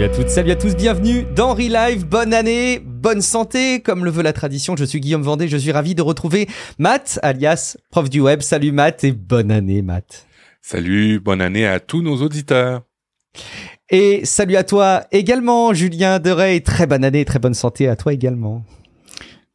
Salut à toutes, salut à tous, bienvenue dans Relive, bonne année, bonne santé, comme le veut la tradition, je suis Guillaume Vendée, je suis ravi de retrouver Matt, alias prof du web, salut Matt et bonne année Matt. Salut, bonne année à tous nos auditeurs. Et salut à toi également Julien Derey, très bonne année, très bonne santé à toi également.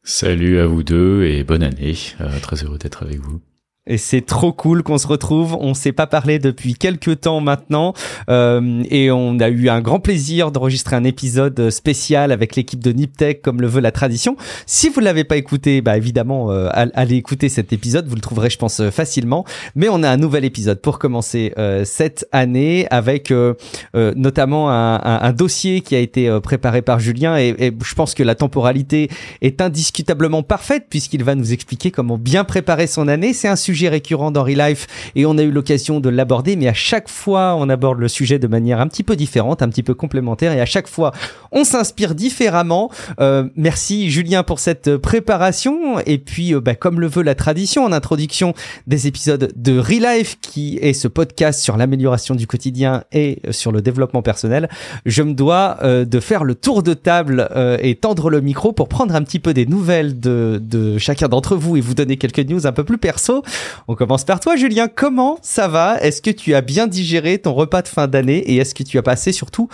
Salut à vous deux et bonne année, euh, très heureux d'être avec vous. Et c'est trop cool qu'on se retrouve. On s'est pas parlé depuis quelques temps maintenant, euh, et on a eu un grand plaisir d'enregistrer un épisode spécial avec l'équipe de Niptech, comme le veut la tradition. Si vous l'avez pas écouté, bah évidemment, euh, allez écouter cet épisode. Vous le trouverez, je pense, facilement. Mais on a un nouvel épisode pour commencer euh, cette année avec euh, euh, notamment un, dossier qui a été préparé par Julien, et je pense que la temporalité est indiscutablement parfaite puisqu'il va nous expliquer comment bien préparer son année. C'est un sujet récurrent dans Life et on a eu l'occasion de l'aborder, mais à chaque fois, on aborde le sujet de manière un petit peu différente, un petit peu complémentaire et à chaque fois, on s'inspire différemment. Euh, merci Julien pour cette préparation et puis, euh, bah, comme le veut la tradition en introduction des épisodes de Life qui est ce podcast sur l'amélioration du quotidien et sur le développement personnel, je me dois euh, de faire le tour de table euh, et tendre le micro pour prendre un petit peu des nouvelles de, de chacun d'entre vous et vous donner quelques news un peu plus perso. On commence par toi, Julien. Comment ça va? Est-ce que tu as bien digéré ton repas de fin d'année et est-ce que tu as passé surtout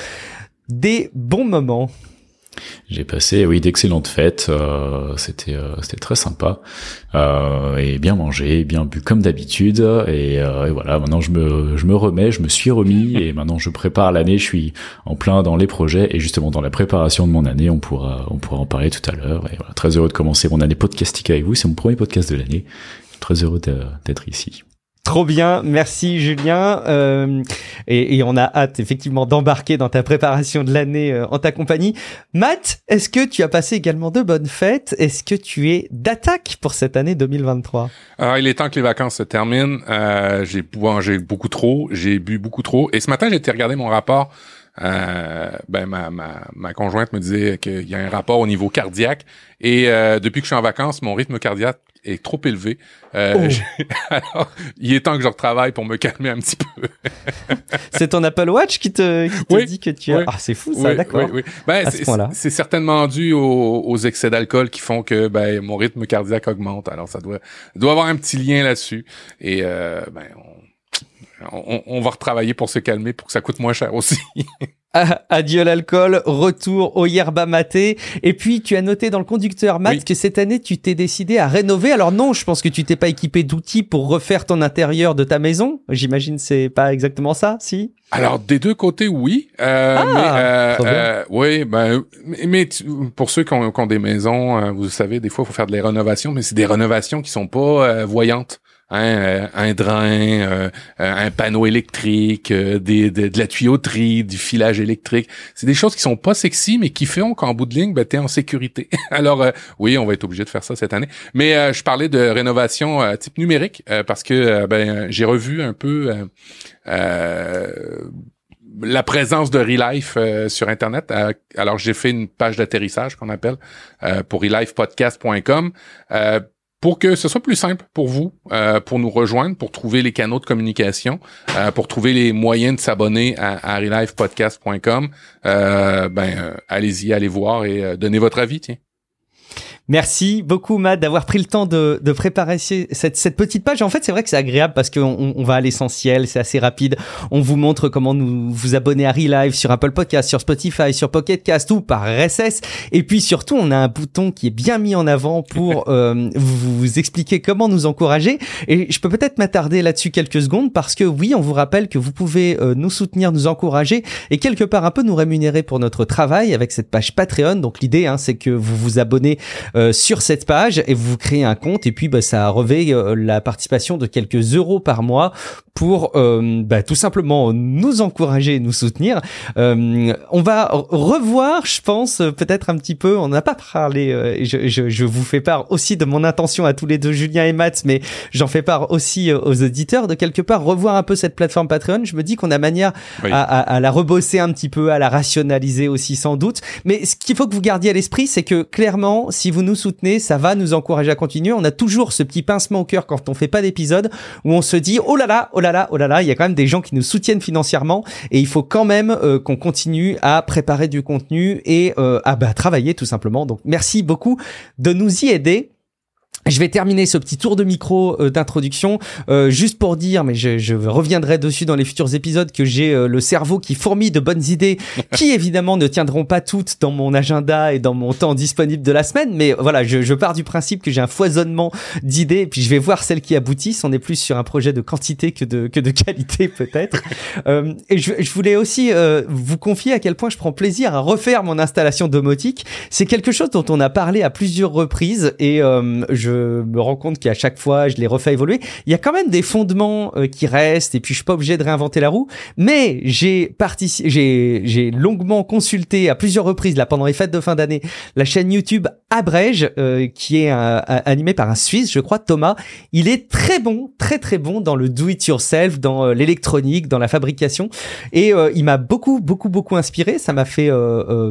des bons moments? J'ai passé, oui, d'excellentes fêtes. Euh, c'était, euh, c'était très sympa euh, et bien mangé, bien bu comme d'habitude. Et, et, voilà, maintenant je me, je me remets, je me suis remis et maintenant je prépare l'année. Je suis en plein dans les projets et justement dans la préparation de mon année. On pourra, on pourra en parler tout à l'heure. Et voilà, très heureux de commencer mon année podcastique avec vous. C'est mon premier podcast de l'année très heureux d'être ici. Trop bien, merci Julien. Euh, et, et, on a hâte effectivement d'embarquer dans ta préparation de l'année euh, en ta compagnie. Matt, est-ce que tu as passé également de bonnes fêtes? Est-ce que tu es d'attaque pour cette année 2023 Alors il est temps que les vacances se terminent. Euh, j'ai mangé beaucoup trop, j'ai bu beaucoup trop. Et ce matin j'ai été regarder mon rapport. Euh, ben ma, ma, ma conjointe me disait qu'il y a un rapport au niveau cardiaque et euh, depuis que je suis en vacances, mon rythme cardiaque est trop élevé. Euh, oh. alors, il est temps que je retravaille pour me calmer un petit peu. c'est ton Apple Watch qui te, qui te oui, dit que tu as... Oui, ah, c'est fou ça, oui, d'accord. Oui, ben, c'est certainement dû aux, aux excès d'alcool qui font que ben, mon rythme cardiaque augmente. Alors, ça doit, doit avoir un petit lien là-dessus. Et euh, ben, on, on, on va retravailler pour se calmer, pour que ça coûte moins cher aussi. Adieu l'alcool, retour au yerba maté. Et puis, tu as noté dans le conducteur, Matt, Oui. que cette année, tu t'es décidé à rénover. Alors non, je pense que tu t'es pas équipé d'outils pour refaire ton intérieur de ta maison. J'imagine c'est pas exactement ça, si Alors des deux côtés, oui. Euh, Ah, mais, euh, euh, oui, ben, mais, tu- pour ceux qui ont, qui ont des maisons, euh, vous savez, des fois, il faut faire des rénovations, mais c'est des rénovations qui sont pas euh, voyantes. Hein, euh, un drain, euh, euh, un panneau électrique, de, la tuyauterie, du filage électrique. C'est des choses qui sont pas sexy, mais qui font qu'en bout de ligne, ben, t'es en sécurité. Alors, oui, on va être obligé de faire ça cette année. Mais je parlais de rénovation type numérique parce que ben, j'ai revu un peu la présence de Relife sur Internet. Alors, j'ai fait une page d'atterrissage qu'on appelle euh, pour relifepodcast.com pour que ce soit plus simple pour vous, euh, pour nous rejoindre, pour trouver les canaux de communication, euh, pour trouver les moyens de s'abonner à, à relifepodcast.com. Euh, ben, euh, allez-y, allez voir et donnez votre avis, tiens. Merci beaucoup, Matt, d'avoir pris le temps de, de préparer cette, cette petite page. En fait, c'est vrai que c'est agréable parce qu'on on, va à l'essentiel, c'est assez rapide. On vous montre comment nous vous abonner à Relive sur Apple Podcast, sur Spotify, sur Pocket Cast ou par RSS. Et puis surtout, on a un bouton qui est bien mis en avant pour euh, vous, vous expliquer comment nous encourager. Et je peux peut-être m'attarder là-dessus quelques secondes parce que oui, on vous rappelle que vous pouvez euh, nous soutenir, nous encourager et quelque part un peu nous rémunérer pour notre travail avec cette page Patreon. Donc l'idée, hein, c'est que vous vous abonnez euh, sur cette page et vous créez un compte et puis bah, ça revêt euh, la participation de quelques euros par mois pour euh, bah, tout simplement nous encourager et nous soutenir. Euh, on va revoir, je pense, peut-être un petit peu, on n'a pas parlé, euh, je, je, je vous fais part aussi de mon intention à tous les deux, Julien et Matt, mais j'en fais part aussi aux auditeurs, de quelque part revoir un peu cette plateforme Patreon. Je me dis qu'on a manière Oui. à, à- à la rebosser un petit peu, à la rationaliser aussi sans doute. Mais ce qu'il faut que vous gardiez à l'esprit, c'est que clairement, si vous nous soutenez, ça va nous encourager à continuer. On a toujours ce petit pincement au cœur quand on fait pas d'épisode où on se dit oh là là, oh là là, oh là là, il y a quand même des gens qui nous soutiennent financièrement et il faut quand même euh, qu'on continue à préparer du contenu et euh, à bah, travailler tout simplement. Donc merci beaucoup de nous y aider. Je vais terminer ce petit tour de micro euh, d'introduction euh, juste pour dire, mais je, je, reviendrai dessus dans les futurs épisodes, que j'ai euh, le cerveau qui fourmille de bonnes idées, qui évidemment ne tiendront pas toutes dans mon agenda et dans mon temps disponible de la semaine. Mais voilà, je, je pars du principe que j'ai un foisonnement d'idées, et puis je vais voir celles qui aboutissent. On est plus sur un projet de quantité que de que de qualité peut-être. et je, je, voulais aussi vous confier à quel point je prends plaisir à refaire mon installation domotique. C'est quelque chose dont on a parlé à plusieurs reprises et je je me rends compte qu'à chaque fois, je les refais évoluer. Il y a quand même des fondements euh, qui restent et puis je suis pas obligé de réinventer la roue. Mais j'ai j'ai, j'ai longuement consulté à plusieurs reprises là pendant les fêtes de fin d'année la chaîne YouTube Abrège euh, qui est animée par un Suisse, je crois, Thomas. Il est très bon, très très bon dans le do it yourself, dans euh, l'électronique, dans la fabrication et il m'a beaucoup beaucoup beaucoup inspiré. Ça m'a fait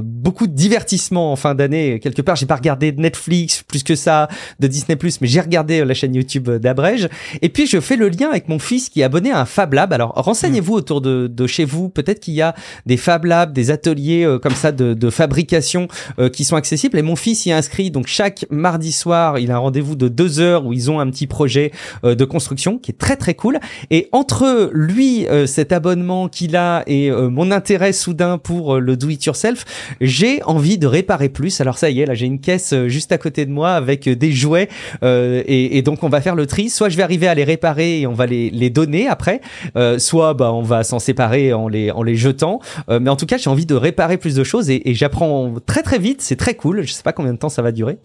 beaucoup de divertissement en fin d'année. Quelque part, j'ai pas regardé Netflix plus que ça, de Disney plus, mais j'ai regardé euh, la chaîne YouTube d'Abrège. Et puis je fais le lien avec mon fils qui est abonné à un Fab Lab. Alors renseignez-vous autour de, de, chez vous. Peut-être qu'il y a des Fab Labs, des ateliers euh, comme ça de, de fabrication euh, qui sont accessibles. Et mon fils y est inscrit. Donc chaque mardi soir, il a un rendez-vous de deux heures où ils ont un petit projet de construction qui est très très cool. Et entre lui, cet abonnement qu'il a et mon intérêt soudain pour le do it yourself, j'ai envie de réparer plus. Alors ça y est, là j'ai une caisse juste à côté de moi avec des jouets euh, et, et, donc on va faire le tri. Soit je vais arriver à les réparer et on va les, les donner après, euh, soit bah on va s'en séparer en les en les jetant. Euh, mais en tout cas, j'ai envie de réparer plus de choses et, et j'apprends très très vite. C'est très cool. Je sais pas combien de temps ça va durer.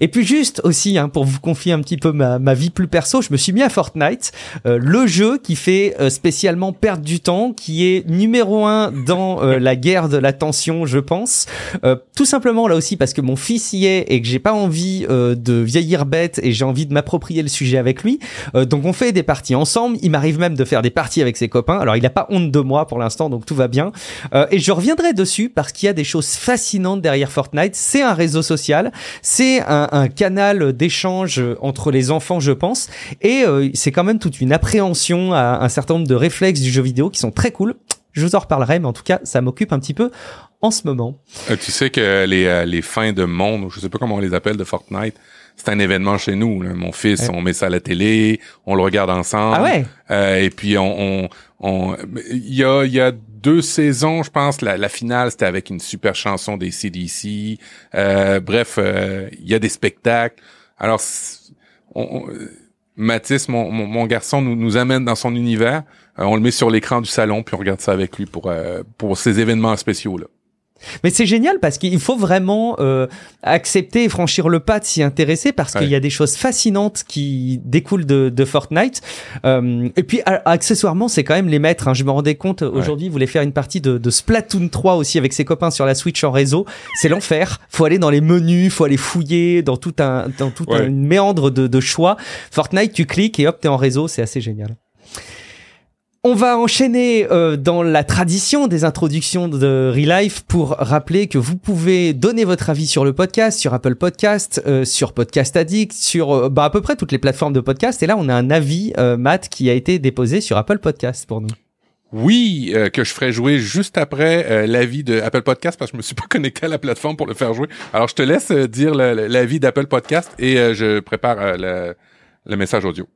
Et puis juste aussi hein, pour vous confier un petit peu ma, ma vie plus perso, je me suis mis à Fortnite, le jeu qui fait spécialement perdre du temps, qui est numéro un dans la guerre de l'attention, je pense. tout simplement là aussi parce que mon fils y est et que j'ai pas envie de vieillir bête et j'ai envie de m'approprier le sujet avec lui. Euh, donc on fait des parties ensemble. Il m'arrive même de faire des parties avec ses copains. Alors il n'a pas honte de moi pour l'instant, donc tout va bien. Euh, et je reviendrai dessus parce qu'il y a des choses fascinantes derrière Fortnite. C'est un réseau social, c'est un, un, canal d'échange entre les enfants, je pense. Et euh, c'est quand même toute une appréhension à un certain nombre de réflexes du jeu vidéo qui sont très cool. Je vous en reparlerai, mais en tout cas, ça m'occupe un petit peu en ce moment. Euh, tu sais que les, les fins de monde, je sais pas comment on les appelle de Fortnite, c'est un événement chez nous. Mon fils, on met ça à la télé, on le regarde ensemble. Ah ouais? Euh, et puis on, on, il y a, il y a deux saisons, je pense. La, la finale, c'était avec une super chanson des CDC. Euh, bref, euh, il y a des spectacles. Alors, on, Mathis, mon, mon, garçon, nous, nous amène dans son univers. Euh, on le met sur l'écran du salon, puis on regarde ça avec lui pour euh, pour ces événements spéciaux là. Mais c'est génial parce qu'il faut vraiment euh, accepter et franchir le pas de s'y intéresser parce qu'il y a des choses fascinantes qui découlent de, de Fortnite. Euh, et puis accessoirement, c'est quand même les maîtres. Hein. Je me rendais compte aujourd'hui, il voulait faire une partie de, de, Splatoon 3 aussi avec ses copains sur la Switch en réseau. C'est l'enfer. Faut aller dans les menus, faut aller fouiller dans tout un dans tout un méandre de, de choix. Fortnite, tu cliques et hop, t'es en réseau. C'est assez génial. On va enchaîner euh, dans la tradition des introductions de Relife pour rappeler que vous pouvez donner votre avis sur le podcast, sur Apple Podcast, euh, sur Podcast Addict, sur euh, bah, à peu près toutes les plateformes de podcast. Et là, on a un avis, Matt, qui a été déposé sur Apple Podcast pour nous. Oui, que je ferai jouer juste après l'avis de Apple Podcast parce que je me suis pas connecté à la plateforme pour le faire jouer. Alors, je te laisse dire l'avis d'Apple Podcast et je prépare le message audio.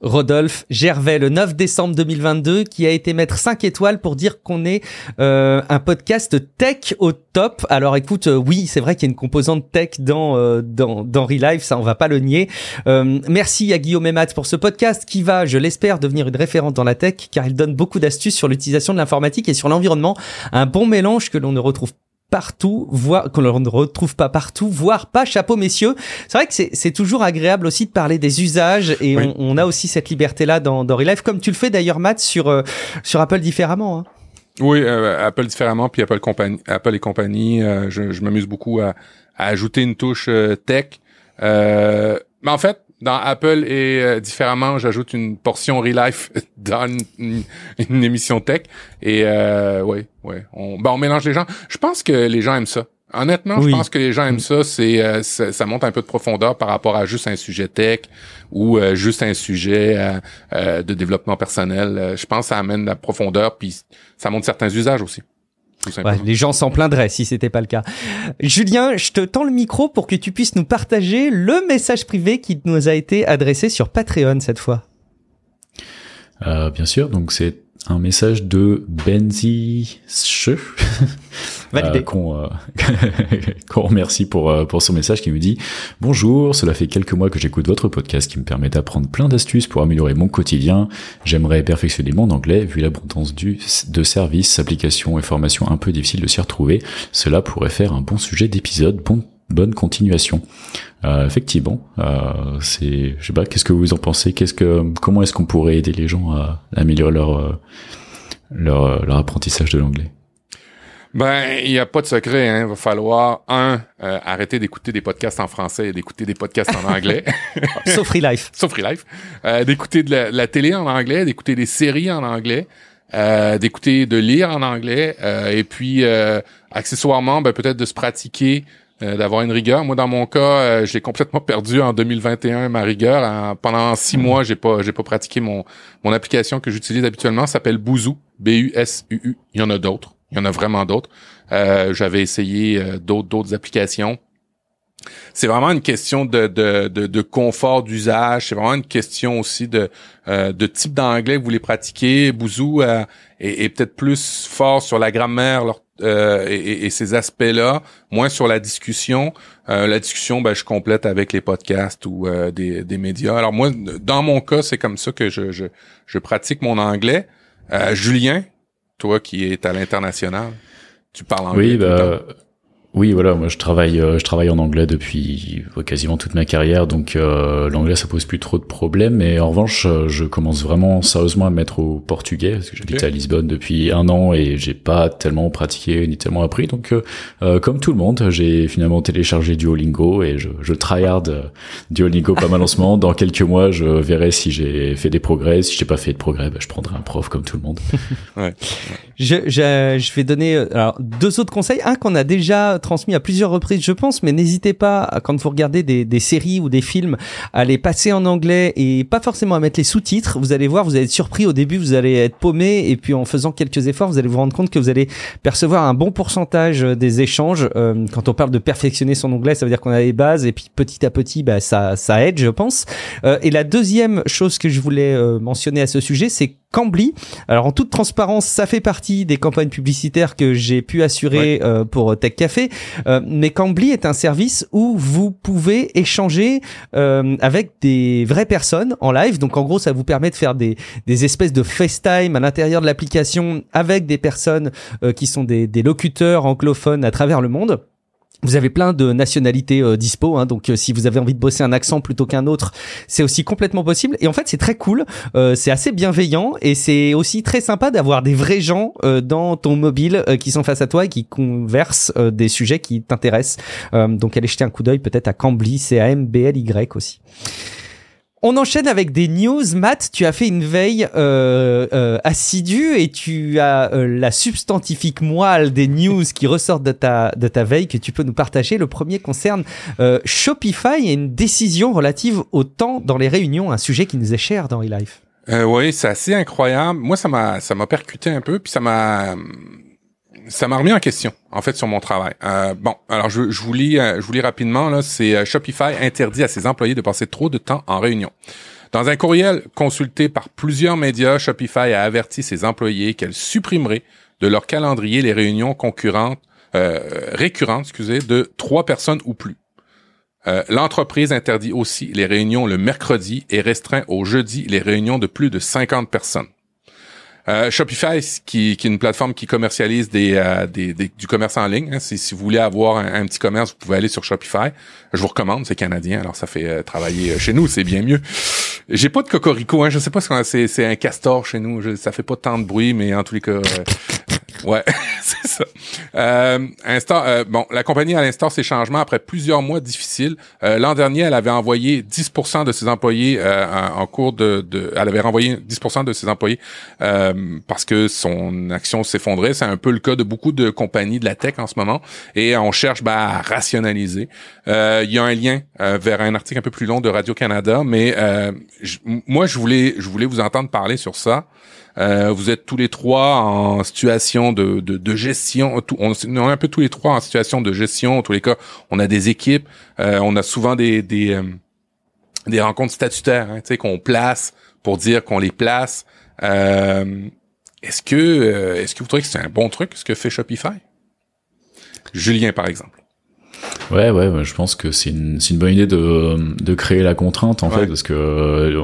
Rodolphe Gervais le 9 décembre 2022 qui a été mettre 5 étoiles pour dire qu'on est euh, un podcast tech au top. Alors écoute, euh, oui, c'est vrai qu'il y a une composante tech dans euh, dans dans Relive, ça on va pas le nier. merci à Guillaume Emat pour ce podcast qui va, je l'espère, devenir une référente dans la tech car il donne beaucoup d'astuces sur l'utilisation de l'informatique et sur l'environnement, un bon mélange que l'on ne retrouve partout, voire qu'on ne retrouve pas partout, voire pas chapeau messieurs. C'est vrai que c'est toujours agréable aussi de parler des usages et on, on, a aussi cette liberté là dans, dans Relive, comme tu le fais d'ailleurs Matt sur euh, sur Apple différemment. Hein. Oui, euh, Apple différemment, puis Apple compagnie, Apple et compagnie. Euh, je, je m'amuse beaucoup à, à, ajouter une touche tech. mais en fait, dans Apple et euh, différemment, j'ajoute une portion Relife dans une, une, émission tech. Et euh, ouais, ouais, on, ben, on mélange les gens. Je pense que les gens aiment ça. Honnêtement, je pense que les gens aiment ça. C'est euh, ça, monte un peu de profondeur par rapport à juste un sujet tech ou euh, juste un sujet euh, de développement personnel. je pense que ça amène de la profondeur puis ça montre certains usages aussi. Les gens s'en plaindraient si c'était pas le cas. Julien, je te tends le micro pour que tu puisses nous partager le message privé qui nous a été adressé sur Patreon cette fois. bien sûr, donc c'est un message de Benzi euh, qu'on euh, qu'on remercie pour euh, pour son message qui me dit bonjour cela fait quelques mois que j'écoute votre podcast qui me permet d'apprendre plein d'astuces pour améliorer mon quotidien. J'aimerais perfectionner mon anglais vu l'abondance du de services applications et formations un peu difficiles de s'y retrouver. Cela pourrait faire un bon sujet d'épisode. Bon bonne continuation. Euh, effectivement, euh, c'est, je sais pas, qu'est-ce que vous en pensez? Qu'est-ce que, comment est-ce qu'on pourrait aider les gens à, améliorer leur, euh, leur, euh, leur apprentissage de l'anglais? Ben, il n'y a pas de secret. Hein. Il va falloir, un, euh, arrêter d'écouter des podcasts en français et d'écouter des podcasts en anglais. Sauf Free Life. Sauf Free Life. Euh, d'écouter de la, télé en anglais, d'écouter des séries en anglais, euh, d'écouter, de lire en anglais, et puis, accessoirement, ben, peut-être de se pratiquer euh, d'avoir une rigueur. Moi, dans mon cas, euh, j'ai complètement perdu en 2021 ma rigueur. pendant six hmm. mois, j'ai pas j'ai pas pratiqué mon mon application que j'utilise habituellement. s'appelle Bouzou, B-U-S-U-U. Il y en a d'autres. Il y en a vraiment d'autres. Euh, j'avais essayé d'autres d'autres applications. C'est vraiment une question de, de, de, confort d'usage. C'est vraiment une question aussi de, de type d'anglais que vous voulez pratiquer. Bouzou est, est peut-être plus fort sur la grammaire, euh, et, et, ces aspects-là, moins sur la discussion. Euh, la discussion, ben, je complète avec les podcasts ou euh, des, des, médias. Alors moi, dans mon cas, c'est comme ça que je, je, je pratique mon anglais. Julien, toi qui es à l'international, tu parles anglais. Oui, bah, oui, voilà, moi je travaille, euh, je travaille en anglais depuis quasiment toute ma carrière, donc euh, l'anglais ça pose plus trop de problèmes. Mais en revanche, euh, je commence vraiment sérieusement à me mettre au portugais parce que j'habite à Lisbonne depuis un an et j'ai pas tellement pratiqué ni tellement appris. Donc, comme tout le monde, j'ai finalement téléchargé Duolingo et je, je tryhard Duolingo pas mal en ce moment. Dans quelques mois, je verrai si j'ai fait des progrès. Si j'ai pas fait de progrès, bah, je prendrai un prof comme tout le monde. ouais. je, je, je vais donner alors deux autres conseils. Un qu'on a déjà transmis à plusieurs reprises, je pense, mais n'hésitez pas, quand vous regardez des, des, séries ou des films, à les passer en anglais et pas forcément à mettre les sous-titres. Vous allez voir, vous allez être surpris au début, vous allez être paumé, et puis en faisant quelques efforts, vous allez vous rendre compte que vous allez percevoir un bon pourcentage des échanges. Euh, quand on parle de perfectionner son anglais, ça veut dire qu'on a les bases, et puis petit à petit, bah, ça, ça aide, je pense. Euh, et la deuxième chose que je voulais euh, mentionner à ce sujet, c'est Cambly. Alors en toute transparence, ça fait partie des campagnes publicitaires que j'ai pu assurer euh, pour Tech Café. Euh, mais Cambly est un service où vous pouvez échanger euh, avec des vraies personnes en live. Donc en gros, ça vous permet de faire des, des espèces de FaceTime à l'intérieur de l'application avec des personnes qui sont des, des locuteurs anglophones à travers le monde. Vous avez plein de nationalités euh, dispo, hein, donc euh, si vous avez envie de bosser un accent plutôt qu'un autre, c'est aussi complètement possible. Et en fait, c'est très cool, euh, c'est assez bienveillant et c'est aussi très sympa d'avoir des vrais gens dans ton mobile qui sont face à toi et qui conversent des sujets qui t'intéressent. donc allez jeter un coup d'œil peut-être à Cambly, c'est A M B L Y aussi. On enchaîne avec des news. Matt, tu as fait une veille euh, euh, assidue et tu as euh, la substantifique moelle des news qui ressortent de ta, de ta veille que tu peux nous partager. Le premier concerne Shopify et une décision relative au temps dans les réunions, un sujet qui nous est cher dans eLife. oui, c'est assez incroyable. Moi, ça m'a ça m'a percuté un peu, puis ça m'a ça m'a remis en question, en fait, sur mon travail. Euh, bon, alors je, je, vous lis, euh, je vous lis rapidement. Là, c'est euh, Shopify interdit à ses employés de passer trop de temps en réunion. Dans un courriel consulté par plusieurs médias, Shopify a averti ses employés qu'elle supprimerait de leur calendrier les réunions concurrentes, euh, récurrentes, excusez, de trois personnes ou plus. Euh, L'entreprise interdit aussi les réunions le mercredi et restreint au jeudi les réunions de plus de 50 personnes. Euh, Shopify, qui, qui, est une plateforme qui commercialise des, euh, des, du commerce en ligne. Hein. Si, si, vous voulez avoir un, petit commerce, vous pouvez aller sur Shopify. Je vous recommande, c'est canadien, alors ça fait euh, travailler chez nous, c'est bien mieux. J'ai pas de cocorico, hein, je sais pas si c'est, c'est un castor chez nous. ça fait pas tant de bruit, mais en tous les cas, Ouais, c'est ça. Euh, instant, euh, bon, la compagnie à l'instant ces changements après plusieurs mois difficiles. Euh, L'an dernier, elle avait envoyé 10% de ses employés euh, en, en, cours de, de, elle avait renvoyé 10% de ses employés euh, parce que son action s'effondrait. C'est un peu le cas de beaucoup de compagnies de la tech en ce moment. Et on cherche bah, à rationaliser. Il y a un lien vers un article un peu plus long de Radio Canada, mais moi je voulais, je voulais vous entendre parler sur ça. Euh, vous êtes tous les trois en situation de, de, de gestion. on, est un peu tous les trois en situation de gestion. En tous les cas, on a des équipes. Euh, on a souvent des des, euh, des rencontres statutaires, hein, tu sais, qu'on place pour dire qu'on les place. Euh, est-ce que est-ce que vous trouvez que c'est un bon truc ce que fait Shopify? Julien, par exemple. Ouais, ouais, je pense que c'est une, une bonne idée de, de créer la contrainte en fait, parce que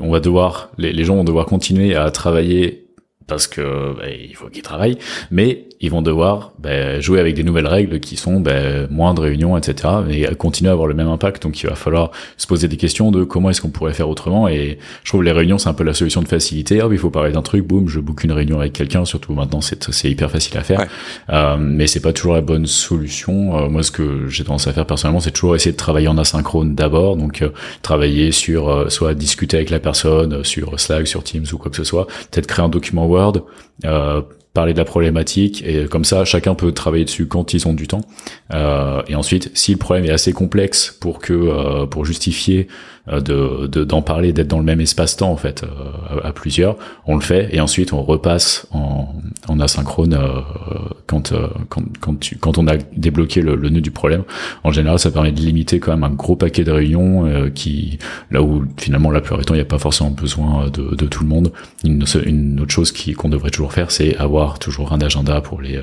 on, va devoir, les, les gens vont devoir continuer à travailler parce que bah, il faut qu'ils travaillent, mais ils vont devoir bah, jouer avec des nouvelles règles qui sont bah, moins de réunions, etc. Mais continuer à avoir le même impact. Donc il va falloir se poser des questions de comment est-ce qu'on pourrait faire autrement. Et je trouve les réunions c'est un peu la solution de facilité. Ah, il faut parler d'un truc, boum, je book une réunion avec quelqu'un. Surtout maintenant c'est hyper facile à faire. Euh, mais c'est pas toujours la bonne solution. Euh, moi ce que j'ai tendance à faire personnellement, c'est toujours essayer de travailler en asynchrone d'abord. Donc euh, travailler sur euh, soit discuter avec la personne sur Slack, sur Teams ou quoi que ce soit. Peut-être créer un document Word. Parler de la problématique et comme ça chacun peut travailler dessus quand ils ont du temps. Euh, et ensuite si le problème est assez complexe pour que euh, pour justifier de d'en parler, d'être dans le même espace-temps en fait euh, à, plusieurs. On le fait et ensuite on repasse en, en asynchrone euh, quand, quand quand tu, quand on a débloqué le, le, nœud du problème. En général, ça permet de limiter quand même un gros paquet de réunions qui là où finalement la plupart du temps il n'y a pas forcément besoin de, de tout le monde. Une, une autre chose qui qu'on devrait toujours faire, c'est avoir toujours un agenda pour les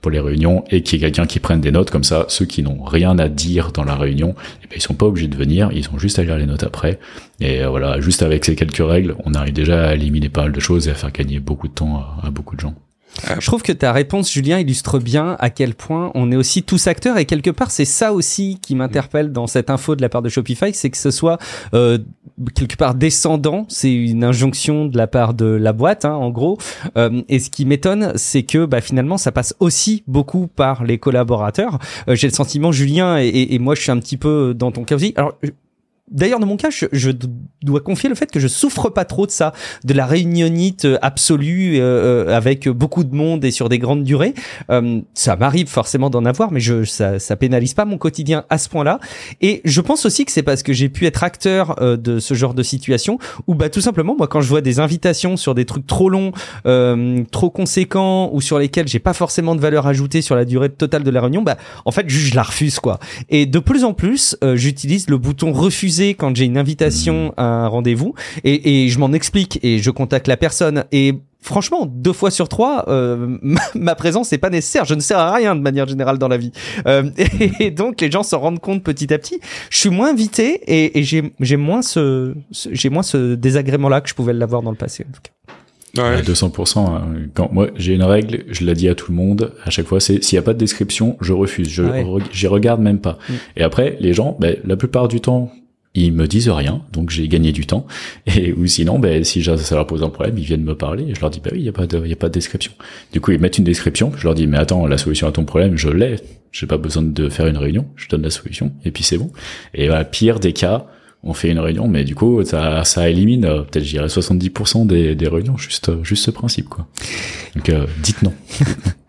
pour les réunions et qu'il y ait quelqu'un qui prenne des notes comme ça. Ceux qui n'ont rien à dire dans la réunion, eh ben, ils sont pas obligés de venir, ils ont juste à lire les notes après. Et euh, voilà, juste avec ces quelques règles, on arrive déjà à éliminer pas mal de choses et à faire gagner beaucoup de temps à, beaucoup de gens. Je trouve que ta réponse, Julien, illustre bien à quel point on est aussi tous acteurs et quelque part, c'est ça aussi qui m'interpelle dans cette info de la part de Shopify, c'est que ce soit euh, quelque part descendant, c'est une injonction de la part de la boîte, hein, en gros. Euh, et ce qui m'étonne, c'est que bah, finalement, ça passe aussi beaucoup par les collaborateurs. Euh, J'ai le sentiment, Julien, et, et, moi, je suis un petit peu dans ton cas aussi. Alors, D'ailleurs, dans mon cas, je, dois confier le fait que je souffre pas trop de ça, de la réunionite euh, absolue euh, euh, avec beaucoup de monde et sur des grandes durées. ça m'arrive forcément d'en avoir, mais je, ça, ça pénalise pas mon quotidien à ce point-là. Et je pense aussi que c'est parce que j'ai pu être acteur de ce genre de situation où, bah, tout simplement, moi, quand je vois des invitations sur des trucs trop longs, trop conséquents ou sur lesquels j'ai pas forcément de valeur ajoutée sur la durée totale de la réunion, bah, en fait, je, je la refuse, quoi. Et de plus en plus, j'utilise le bouton refuser quand j'ai une invitation à un rendez-vous et, et je m'en explique et je contacte la personne et franchement, deux fois sur trois, euh, ma, présence n'est pas nécessaire. Je ne sers à rien de manière générale dans la vie. Euh, et, donc, les gens se rendent compte petit à petit. Je suis moins invité et, et j'ai moins ce, j'ai moins ce désagrément-là que je pouvais l'avoir dans le passé. En tout cas. Ouais. 200%. Hein. Quand moi j'ai une règle, je la dis à tout le monde à chaque fois, c'est s'il n'y a pas de description, je refuse, je, je regarde même pas. Mm. Et après les gens, ben, la plupart du temps, ils me disent rien, donc j'ai gagné du temps. Et ou sinon, ben, si ça leur pose un problème, ils viennent me parler et je leur dis bah oui, il y a pas de, y a pas de description. Du coup, ils mettent une description. Je leur dis mais attends, la solution à ton problème, je l'ai. J'ai pas besoin de faire une réunion. Je donne la solution et puis c'est bon. Et pire des cas, on fait une réunion, mais du coup, ça, ça élimine euh, peut-être, je dirais, 70% des, des réunions, juste, juste ce principe, quoi. Donc, euh, dites non.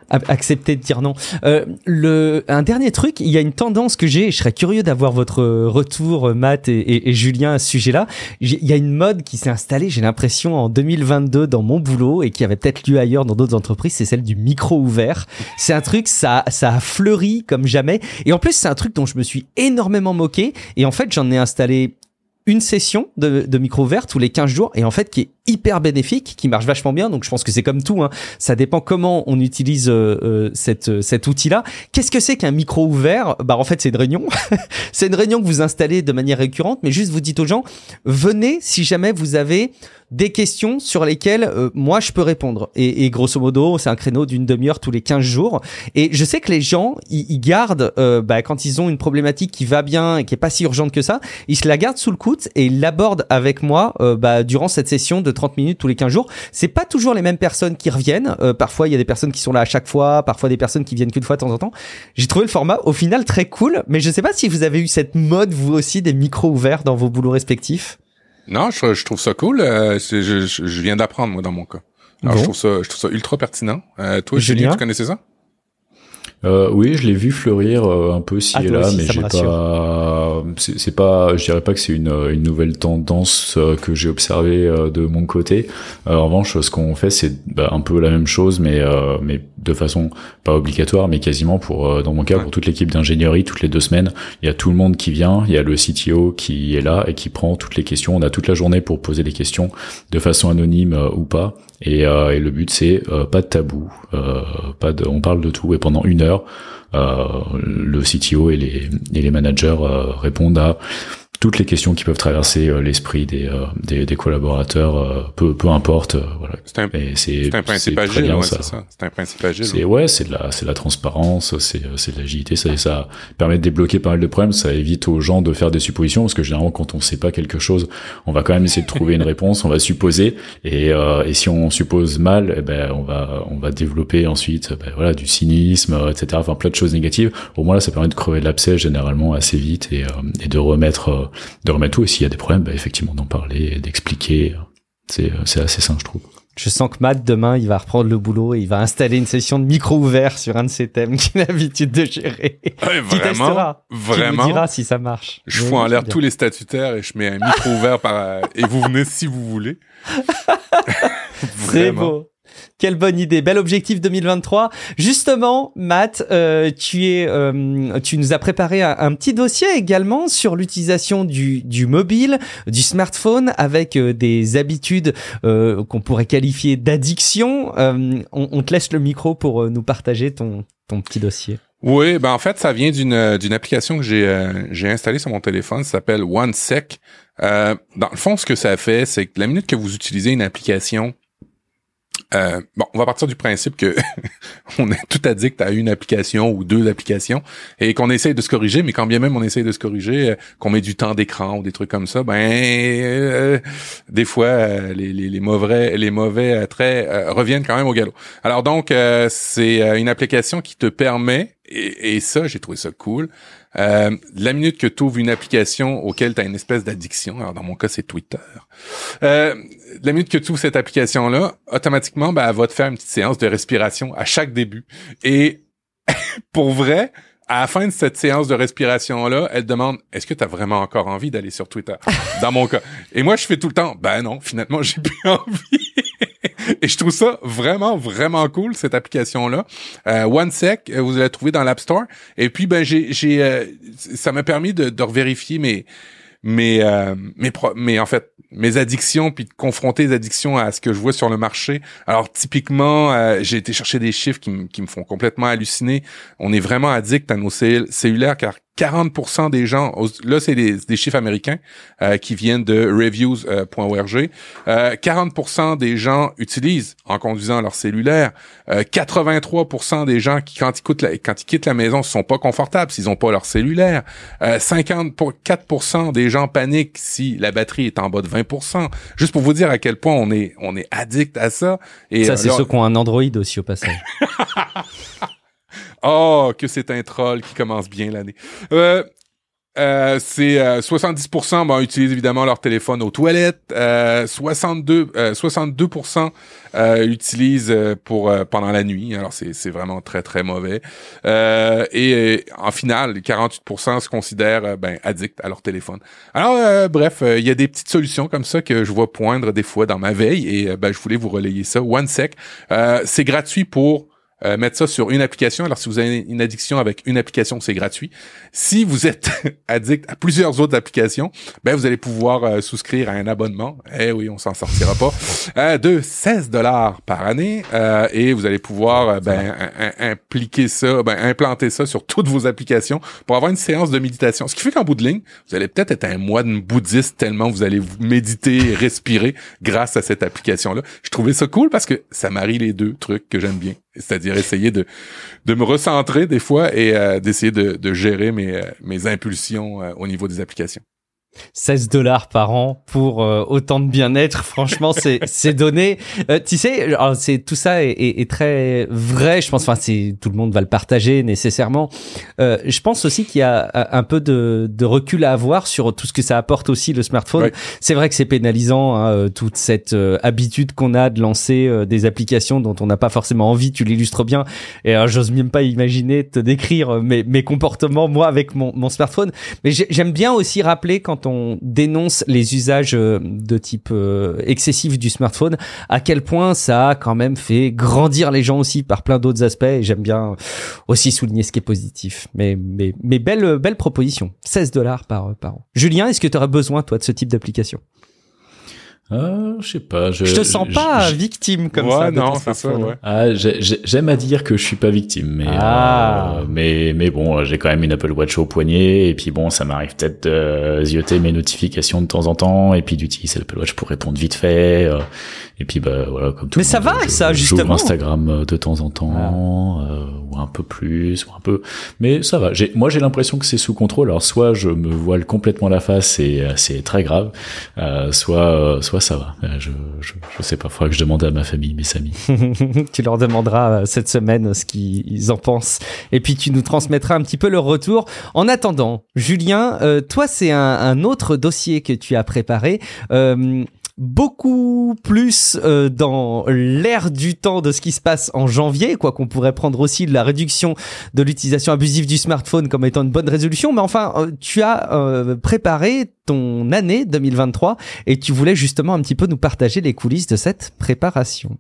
Accepter de dire non. Euh, le, un dernier truc, il y a une tendance que j'ai, je serais curieux d'avoir votre retour, Matt et, et, Julien, à ce sujet-là. Il y a une mode qui s'est installée, j'ai l'impression, en 2022 dans mon boulot et qui avait peut-être lieu ailleurs dans d'autres entreprises, c'est celle du micro ouvert. C'est un truc, ça, ça a fleuri comme jamais. Et en plus, c'est un truc dont je me suis énormément moqué. Et en fait, j'en ai installé une session de, de micro ouvert tous les 15 jours et en fait qui est hyper bénéfique, qui marche vachement bien. Donc je pense que c'est comme tout, hein. ça dépend comment on utilise euh, euh cette, euh, cet outil-là. Qu'est-ce que c'est qu'un micro ouvert? Bah en fait c'est une réunion. c'est une réunion que vous installez de manière récurrente, mais juste vous dites aux gens venez si jamais vous avez des questions sur lesquelles euh, moi je peux répondre. Et, et grosso modo, c'est un créneau d'une demi-heure tous les 15 jours. Et je sais que les gens, ils, gardent, euh, bah, quand ils ont une problématique qui va bien et qui est pas si urgente que ça, ils se la gardent sous le coude et ils l'abordent avec moi euh, bah, durant cette session de 30 minutes tous les 15 jours. C'est pas toujours les mêmes personnes qui reviennent. Euh, parfois, il y a des personnes qui sont là à chaque fois, parfois des personnes qui viennent qu'une fois de temps en temps. J'ai trouvé le format au final très cool, mais je sais pas si vous avez eu cette mode vous aussi des micros ouverts dans vos boulots respectifs. Non, je, je trouve ça cool. Euh, je, je, je viens d'apprendre moi dans mon cas. Alors Bon. je trouve ça, je trouve ça ultra pertinent. Euh, toi, Julien, Julien? tu connaissais ça? Euh, oui, je l'ai vu fleurir euh, un peu ci Ah, et là, aussi, mais j'ai pas. C'est c'est pas. Je dirais pas que c'est une, une nouvelle tendance euh, que j'ai observée euh, de mon côté. Euh, en revanche, ce qu'on fait, c'est bah, un peu la même chose, mais euh, mais de façon pas obligatoire, mais quasiment pour euh, dans mon cas Ouais. pour toute l'équipe d'ingénierie, toutes les deux semaines, il y a tout le monde qui vient, il y a le CTO qui est là et qui prend toutes les questions. On a toute la journée pour poser les questions de façon anonyme euh, ou pas. Et, euh, et le but c'est euh, pas de tabou, euh, pas de, on parle de tout. Et pendant une heure, le CTO et les, managers répondent à toutes les questions qui peuvent traverser euh, l'esprit des, euh, des, des collaborateurs, euh, peu, peu importe, euh, voilà. C'est un, c'est c'est un principe agile, ouais, ça. c'est ça. C'est un principe agile. C'est ouais, c'est de la c'est de la transparence, c'est c'est de l'agilité, ça ça permet de débloquer pas mal de problèmes, ça évite aux gens de faire des suppositions parce que généralement quand on sait pas quelque chose, on va quand même essayer de trouver une réponse, on va supposer et euh, et si on suppose mal, eh ben on va on va développer ensuite ben, voilà du cynisme, euh, etc. Enfin plein de choses négatives. Au moins là, ça permet de crever de l'abcès généralement assez vite et euh, et de remettre euh, de remettre tout. Et s'il y a des problèmes, ben, effectivement d'en parler, et d'expliquer. C'est euh, c'est assez sain, je trouve. Je sens que Matt, demain, il va reprendre le boulot et il va installer une session de micro ouvert sur un de ses thèmes qu'il a l'habitude de gérer. Ouais, Qui vraiment, testera. Qui vraiment? nous dira si ça marche. Je fous en l'air tous les statutaires et je mets un micro ouvert par euh, et vous venez si vous voulez. C'est beau. Quelle bonne idée, bel objectif 2023. Justement, Matt, euh, tu es, euh, tu nous as préparé un, petit dossier également sur l'utilisation du, du mobile, du smartphone, avec euh, des habitudes euh, qu'on pourrait qualifier d'addiction. Euh, on, on te laisse le micro pour nous partager ton, ton petit dossier. Oui, ben en fait, ça vient d'une d'une application que j'ai euh, j'ai installée sur mon téléphone, ça s'appelle OneSec. Euh, dans le fond, ce que ça fait, c'est que la minute que vous utilisez une application, euh, bon, on va partir du principe que on est tout addict à une application ou deux applications et qu'on essaye de se corriger, mais quand bien même on essaye de se corriger, euh, qu'on met du temps d'écran ou des trucs comme ça, ben euh, des fois euh, les, les, les mauvais les mauvais euh, traits reviennent quand même au galop. Alors donc c'est une application qui te permet et, et ça j'ai trouvé ça cool. Euh, la minute que tu ouvres une application auquel tu as une espèce d'addiction, alors dans mon cas c'est Twitter. Euh, la minute que tu ouvres cette application-là, automatiquement, ben, elle va te faire une petite séance de respiration à chaque début. Et pour vrai, à la fin de cette séance de respiration-là, elle demande Est-ce que tu as vraiment encore envie d'aller sur Twitter? Dans mon cas. Et moi, je fais tout le temps Ben non, finalement, j'ai plus envie. Et je trouve ça vraiment, vraiment cool, cette application-là. Euh, OneSec, euh, vous allez trouver dans l'App Store. Et puis, ben, j'ai, j'ai, euh, ça m'a permis de, de revérifier mes, mes, euh, mes, pro- mes, en fait, mes addictions, puis de confronter les addictions à ce que je vois sur le marché. Alors, typiquement, euh, j'ai été chercher des chiffres qui, me- qui me font complètement halluciner. On est vraiment addict à nos cellulaires, car 40% des gens, là c'est des, des chiffres américains euh, qui viennent de reviews.org, euh, 40% des gens utilisent en conduisant leur cellulaire, euh, 83% des gens qui quand ils, quittent la, quand ils quittent la maison sont pas confortables s'ils ont pas leur cellulaire, euh, 54% des gens paniquent si la batterie est en bas de 20%, juste pour vous dire à quel point on est on est addict à ça. Et ça, euh, c'est ceux qui ont un Android aussi au passage. Oh, que c'est un troll qui commence bien l'année. Euh, euh, c'est euh, 70% bon, utilisent évidemment leur téléphone aux toilettes. Euh, 62 euh, 62% euh, utilisent euh, pour euh, pendant la nuit. Alors c'est vraiment très très mauvais. Et en finale, 48% se considèrent ben addicts à leur téléphone. Alors bref, il y a des petites solutions comme ça que je vois poindre des fois dans ma veille et ben je voulais vous relayer ça. OneSec, euh, c'est gratuit pour euh, mettre ça sur une application. Alors, si vous avez une addiction avec une application, c'est gratuit. Si vous êtes addict à plusieurs autres applications, ben vous allez pouvoir euh, souscrire à un abonnement. Eh oui, on s'en sortira pas. Euh, de 16 dollars par année et vous allez pouvoir ben, impliquer ça, ben, implanter ça sur toutes vos applications pour avoir une séance de méditation. Ce qui fait qu'en bout de ligne, vous allez peut-être être un moine bouddhiste tellement vous allez méditer et respirer grâce à cette application-là. Je trouvais ça cool parce que ça marie les deux trucs que j'aime bien c'est-à-dire essayer de, de me recentrer des fois et euh, d'essayer de, de, gérer mes, euh, mes impulsions euh, au niveau des applications. 16 dollars par an pour euh, autant de bien-être, franchement, c'est c'est donné. Euh, tu sais, c'est tout ça est, est, très vrai. Je pense, enfin, c'est tout le monde va le partager nécessairement. Euh, je pense aussi qu'il y a un peu de, de, recul à avoir sur tout ce que ça apporte aussi le smartphone. C'est vrai que c'est pénalisant hein, toute cette habitude qu'on a de lancer des applications dont on n'a pas forcément envie. Tu l'illustres bien. Et j'ose même pas imaginer te décrire mes mes comportements moi avec mon mon smartphone. Mais j'aime bien aussi rappeler quand on dénonce les usages euh, de type euh, excessif du smartphone, à quel point ça a quand même fait grandir les gens aussi par plein d'autres aspects. J'aime bien aussi souligner ce qui est positif. Mais, mais, mais belle, belle proposition. 16 dollars par, par an. Julien, est-ce que tu aurais besoin, toi, de ce type d'application? Ah, je sais pas. Je, je te sens pas victime comme ça. Non, c'est ça. Ouais. Ah, j'aime à dire que je suis pas victime, mais ah. euh, mais mais bon, j'ai quand même une Apple Watch au poignet et puis bon, ça m'arrive peut-être de zioter mes notifications de temps en temps et puis d'utiliser l'Apple Watch pour répondre vite fait. Euh, et puis bah voilà comme tout. Mais ça va, ça justement. Instagram euh, de temps en temps, euh, ou un peu plus, ou un peu. Mais ça va. J'ai, moi j'ai l'impression que c'est sous contrôle. Alors soit je me voile complètement la face et euh, c'est très grave, euh, soit soit ça va. Je, je, je sais pas. Faudra que je demande à ma famille, mes amis. tu leur demanderas cette semaine ce qu'ils en pensent. Et puis tu nous transmettras un petit peu leur retour. En attendant, Julien, toi c'est un, un, autre dossier que tu as préparé. Beaucoup plus euh, dans l'air du temps de ce qui se passe en janvier, quoi qu'on pourrait prendre aussi de la réduction de l'utilisation abusive du smartphone comme étant une bonne résolution. Mais enfin, euh, tu as euh, préparé ton année 2023 et tu voulais justement un petit peu nous partager les coulisses de cette préparation.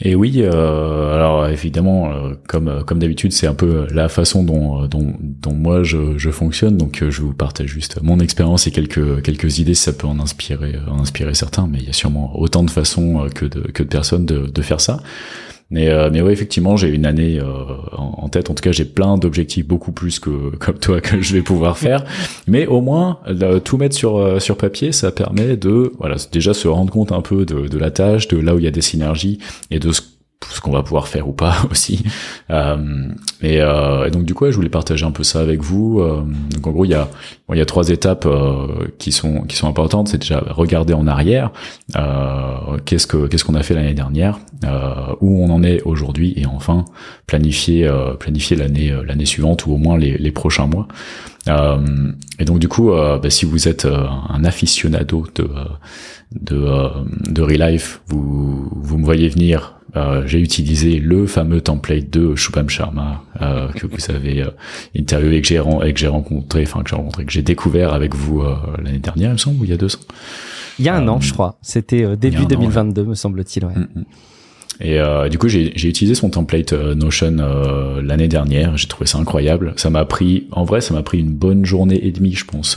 Et oui, euh, alors évidemment, euh, comme euh, comme d'habitude, c'est un peu la façon dont dont, moi je, fonctionne. Donc je vous partage juste mon expérience et quelques quelques idées, ça peut en inspirer en inspirer certains, mais il y a sûrement autant de façons que de que de personnes de faire ça. Mais, euh, mais ouais, effectivement, j'ai une année euh, en, tête. En tout cas, j'ai plein d'objectifs, beaucoup plus que comme toi que je vais pouvoir faire. Mais au moins, tout mettre sur euh, sur papier, ça permet de voilà déjà se rendre compte un peu de, de la tâche, de là où il y a des synergies et de ce ce qu'on va pouvoir faire ou pas aussi. Euh, et, euh, et, donc du coup, je voulais partager un peu ça avec vous. Euh, donc en gros, il y a il y a trois étapes euh, qui sont qui sont importantes. C'est déjà regarder en arrière. Euh, qu'est-ce que qu'est-ce qu'on a fait l'année dernière, où on en est aujourd'hui, et enfin planifier planifier l'année l'année suivante ou au moins les, les prochains mois. et donc du coup, bah, si vous êtes un aficionado de de, de Relife, vous vous me voyez venir euh, j'ai utilisé le fameux template de Shubham Sharma euh, que vous avez euh, interviewé et que j'ai que j'ai rencontré, enfin que j'ai rencontré, que j'ai découvert avec vous euh, l'année dernière, il me semble, ou il y a deux ans. Il y a un an, je crois. C'était début 2022, me semble-t-il. Ouais. Mm, mm. Et euh, du coup, j'ai utilisé son template Notion euh, l'année dernière. J'ai trouvé ça incroyable. Ça m'a pris, en vrai, ça m'a pris une bonne journée et demie, je pense,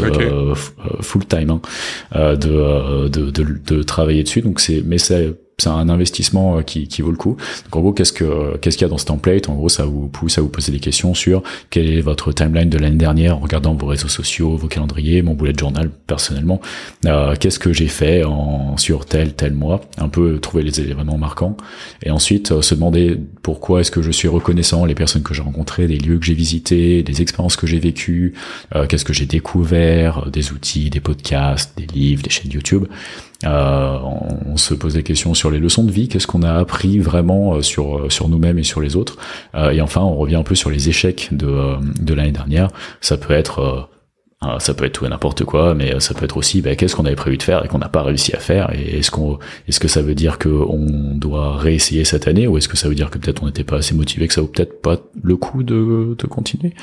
full time, hein, de, de, de, de, travailler dessus. Donc c'est, mais c'est c'est un investissement euh, qui, qui vaut le coup. Donc en gros, qu'est-ce que qu'est-ce qu'il y a dans ce template? En gros, ça vous pousse à vous poser des questions sur quelle est votre timeline de l'année dernière en regardant vos réseaux sociaux, vos calendriers, mon bullet journal personnellement. Euh, qu'est-ce que j'ai fait en sur tel tel mois? Un peu trouver les éléments marquants et ensuite euh, se demander pourquoi est-ce que je suis reconnaissant les personnes que j'ai rencontrées, des lieux que j'ai visités, des expériences que j'ai vécues, qu'est-ce que j'ai découvert, des outils, des podcasts, des livres, des chaînes YouTube. Euh, on se pose des questions sur les leçons de vie, qu'est-ce qu'on a appris vraiment euh, sur euh, sur nous-mêmes et sur les autres. et enfin, on revient un peu sur les échecs de de l'année dernière. Ça peut être ça peut être tout et n'importe quoi, mais ça peut être aussi bah, qu'est-ce qu'on avait prévu de faire et qu'on n'a pas réussi à faire. Et est-ce qu'on, est-ce que ça veut dire qu'on doit réessayer cette année, ou est-ce que ça veut dire que peut-être on n'était pas assez motivé, que ça vaut peut-être pas le coup de, de continuer?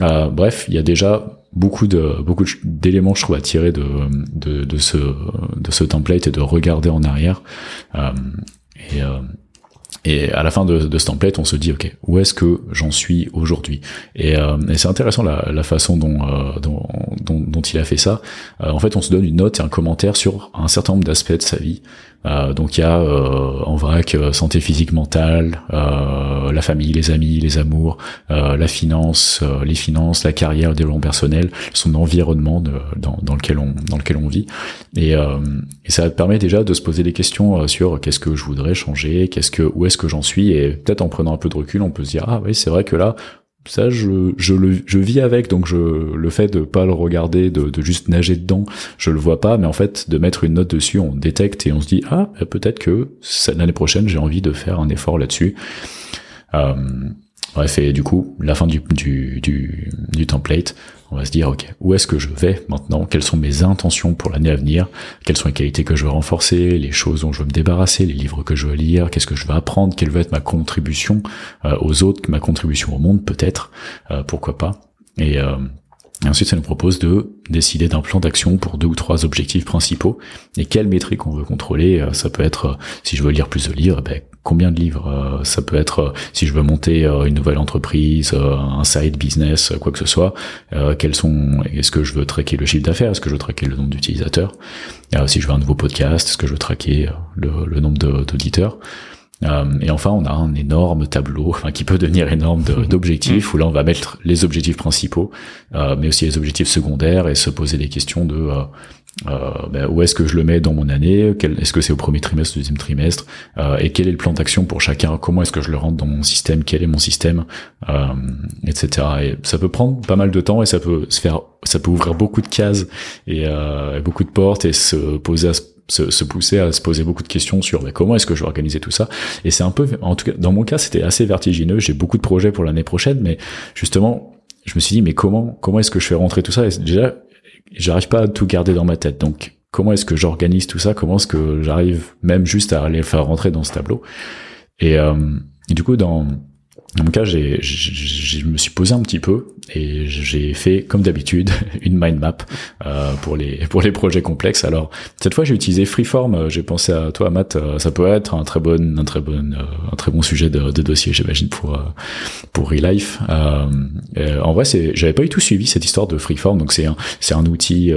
Euh, bref, il y a déjà beaucoup de beaucoup d'éléments je trouve à tirer de, de, de ce de ce template et de regarder en arrière. Euh, et, euh, et à la fin de, ce template, on se dit, ok, où est-ce que j'en suis aujourd'hui? Et, euh, et c'est intéressant la, façon dont, euh, dont, dont, il a fait ça. Euh, en fait, on se donne une note et un commentaire sur un certain nombre d'aspects de sa vie. Euh, donc il y a en vrac santé physique, mentale, la famille, les amis, les amours, la finance, les finances, la carrière, le développement personnel, son environnement de, dans, dans, lequel on dans lequel on vit. Et, et ça permet déjà de se poser des questions sur qu'est-ce que je voudrais changer, qu'est-ce que où est-ce que j'en suis et peut-être en prenant un peu de recul, on peut se dire ah oui c'est vrai que là ça je je le je vis avec donc je le fait de pas le regarder de, de juste nager dedans je le vois pas mais en fait de mettre une note dessus on détecte et on se dit ah peut-être que l'année prochaine j'ai envie de faire un effort là-dessus. Euh, Bref, et du coup, la fin du, du, du, du template, on va se dire, ok, où est-ce que je vais maintenant? Quelles sont mes intentions pour l'année à venir? Quelles sont les qualités que je veux renforcer? Les choses dont je veux me débarrasser? Les livres que je veux lire? Qu'est-ce que je veux apprendre? Quelle va être ma contribution euh, aux autres Ma contribution au monde, peut-être? Euh, Pourquoi pas? Et... Euh, ensuite, ça nous propose de décider d'un plan d'action pour deux ou trois objectifs principaux et quelles métriques on veut contrôler. Ça peut être, si je veux lire plus de livres, ben, combien de livres euh, ça peut être euh, si je veux monter euh, une nouvelle entreprise un side business quoi que ce soit quels sont est-ce que je veux traquer le chiffre d'affaires est-ce que je veux traquer le nombre d'utilisateurs si je veux un nouveau podcast est-ce que je veux traquer le, nombre d'auditeurs et enfin, on a un énorme tableau, enfin qui peut devenir énorme d'objectifs, où là on va mettre les objectifs principaux, mais aussi les objectifs secondaires, et se poser des questions de euh, ben, où est-ce que je le mets dans mon année Est-ce que c'est au premier trimestre, deuxième trimestre euh, Et quel est le plan d'action pour chacun Comment est-ce que je le rentre dans mon système Quel est mon système euh, Etc. Et ça peut prendre pas mal de temps et ça peut se faire, ça peut ouvrir beaucoup de cases et, euh, beaucoup de portes et se poser à se, se, pousser à se poser beaucoup de questions sur ben, comment est-ce que je vais organiser tout ça? Et c'est un peu, en tout cas, dans mon cas, c'était assez vertigineux. J'ai beaucoup de projets pour l'année prochaine, mais justement, je me suis dit, mais comment, comment est-ce que je fais rentrer tout ça? Et Déjà, j'arrive pas à tout garder dans ma tête. Donc, comment est-ce que j'organise tout ça? Comment est-ce que j'arrive même juste à aller faire rentrer dans ce tableau? Et, euh, du coup, dans, dans mon cas, j'ai, je me suis posé un petit peu et j'ai fait, comme d'habitude, une mind map euh, pour les pour les projets complexes. Alors cette fois, j'ai utilisé Freeform. J'ai pensé à toi, Matt. Euh, ça peut être un très bon, un très bon, euh, un très bon sujet de, de dossier, j'imagine pour pour Relife. Euh, en vrai, c'est, j'avais pas du tout suivi cette histoire de Freeform. Donc c'est un c'est un outil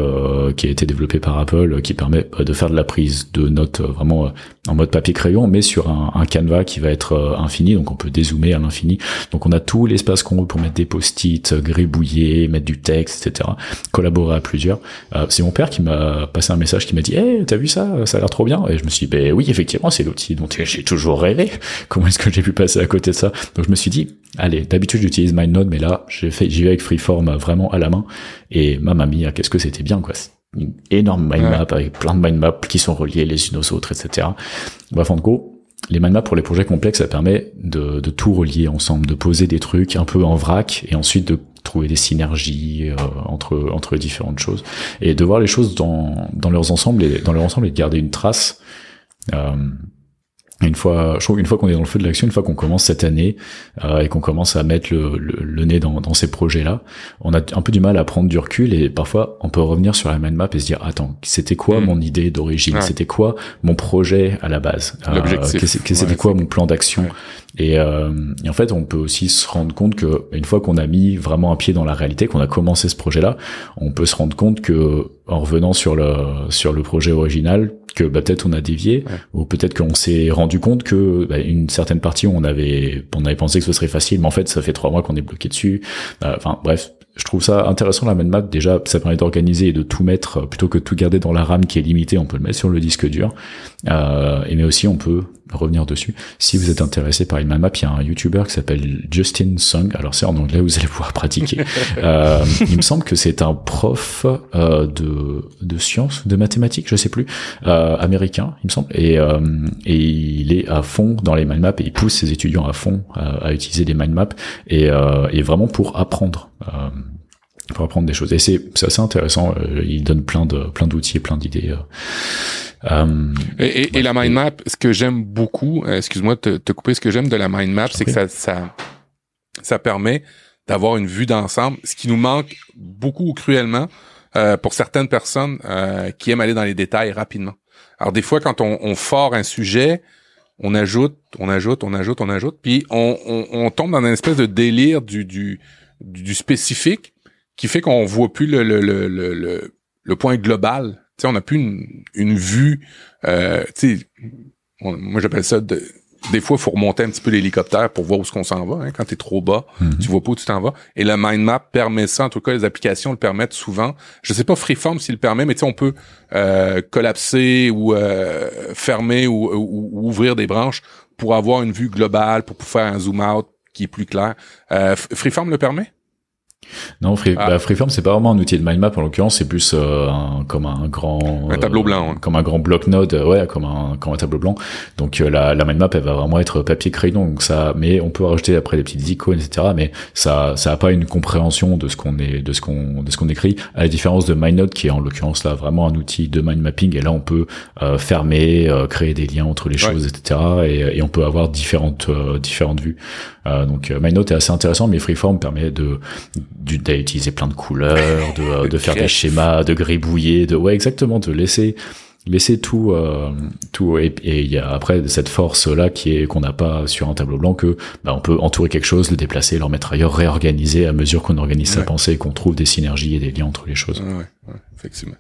qui a été développé par Apple qui permet de faire de la prise de notes vraiment en mode papier crayon, mais sur un, un canevas qui va être infini. Donc on peut dézoomer à l'infini donc on a tout l'espace qu'on veut pour mettre des post-it, gribouiller, mettre du texte, etc. Collaborer à plusieurs. Euh, c'est mon père qui m'a passé un message qui m'a dit "Hey, t'as vu ça? Ça a l'air trop bien." Et je me suis dit "Ben oui, effectivement, c'est l'outil dont j'ai toujours rêvé. Comment est-ce que j'ai pu passer à côté de ça? Donc je me suis dit "Allez, d'habitude j'utilise MindNode, mais là, j'ai fait j'y vais avec Freeform vraiment à la main et ma mamie, qu'est-ce que c'était bien quoi." une énorme mind map avec plein de mind maps qui sont reliés les unes aux autres, etc. Bref, en gros, les mind pour les projets complexes, ça permet de, de, tout relier ensemble, de poser des trucs un peu en vrac et ensuite de trouver des synergies euh, entre entre différentes choses et de voir les choses dans dans leurs ensembles et dans leur ensemble et de garder une trace. Euh, une fois, je trouve une fois qu'on est dans le feu de l'action, une fois qu'on commence cette année euh, et qu'on commence à mettre le, le, nez dans, dans ces projets-là, on a un peu du mal à prendre du recul et parfois on peut revenir sur la mind map et se dire attends, c'était quoi mm. mon idée d'origine? C'était quoi mon projet à la base? Euh, c'était quoi mon plan d'action? Et, euh, et, en fait, on peut aussi se rendre compte que une fois qu'on a mis vraiment un pied dans la réalité, qu'on a commencé ce projet-là, on peut se rendre compte que en revenant sur le sur le projet original, que bah, peut-être on a dévié, ou peut-être qu'on s'est rendu compte que bah, une certaine partie on avait on avait pensé que ce serait facile, mais en fait ça fait trois mois qu'on est bloqué dessus. Euh, enfin bref, je trouve ça intéressant la main map. Déjà, ça permet d'organiser et de tout mettre plutôt que de tout garder dans la RAM qui est limitée. On peut le mettre sur le disque dur. Euh, et mais aussi, on peut revenir dessus. Si vous êtes intéressé par une mind map, il y a un YouTuber qui s'appelle Justin Sung. Alors c'est en anglais, vous allez pouvoir pratiquer. euh, il me semble que c'est un prof euh, de de sciences, de mathématiques, je sais plus, euh, américain, il me semble. Et euh, et il est à fond dans les mind maps et il pousse ses étudiants à fond à, utiliser des mind maps et, euh, et vraiment pour apprendre euh, pour apprendre des choses. Et c'est assez intéressant. Euh, il donne plein de plein d'outils et plein d'idées. Euh, et, et, la mind map, ce que j'aime beaucoup, excuse-moi de te, couper, ce que j'aime de la mind map, c'est que ça, ça ça permet d'avoir une vue d'ensemble, ce qui nous manque beaucoup cruellement pour certaines personnes qui aiment aller dans les détails rapidement. Alors des fois, quand on, on fort un sujet, on ajoute, on ajoute, on ajoute, on ajoute, puis on, on, on tombe dans une espèce de délire du, du, du spécifique qui fait qu'on voit plus le, le, le, le, le point global. Sais on n'a plus une, une vue, euh, sais moi j'appelle ça de, des fois, il faut remonter un petit peu l'hélicoptère pour voir où ce qu'on s'en va. Hein. Quand tu es trop bas, mhm. tu vois pas où tu t'en vas. Et le mind map permet ça. En tout cas, les applications le permettent souvent. Je sais pas Freeform s'il le permet, mais tu sais, on peut euh, collapser ou euh, fermer ou, ouvrir des branches pour avoir une vue globale, pour faire un zoom out qui est plus clair. Euh, Freeform le permet? Non, Free, ah. bah, Freeform c'est pas vraiment un outil de mind map en l'occurrence, c'est plus euh, un, comme un grand un tableau blanc, comme un grand bloc-notes, euh, ouais, comme un comme un tableau blanc. Donc euh, la, la mind map elle va vraiment être papier crayon, donc ça, mais on peut rajouter après des petites icônes, etc. Mais ça ça a pas une compréhension de ce qu'on est de ce qu'on de ce qu'on écrit, à la différence de MindNote qui est en l'occurrence là vraiment un outil de mind mapping et là on peut fermer, créer des liens entre les choses, etc. Et, et, on peut avoir différentes différentes vues. Donc MindNote est assez intéressant, mais Freeform permet de d'utiliser plein de couleurs, de, euh, de faire des schémas, de gribouiller, de ouais exactement, de laisser laisser tout euh, tout et il y a après cette force là qui est qu'on n'a pas sur un tableau blanc que bah, on peut entourer quelque chose le déplacer le remettre ailleurs réorganiser à mesure qu'on organise sa pensée qu'on trouve des synergies et des liens entre les choses. Ouais, ouais effectivement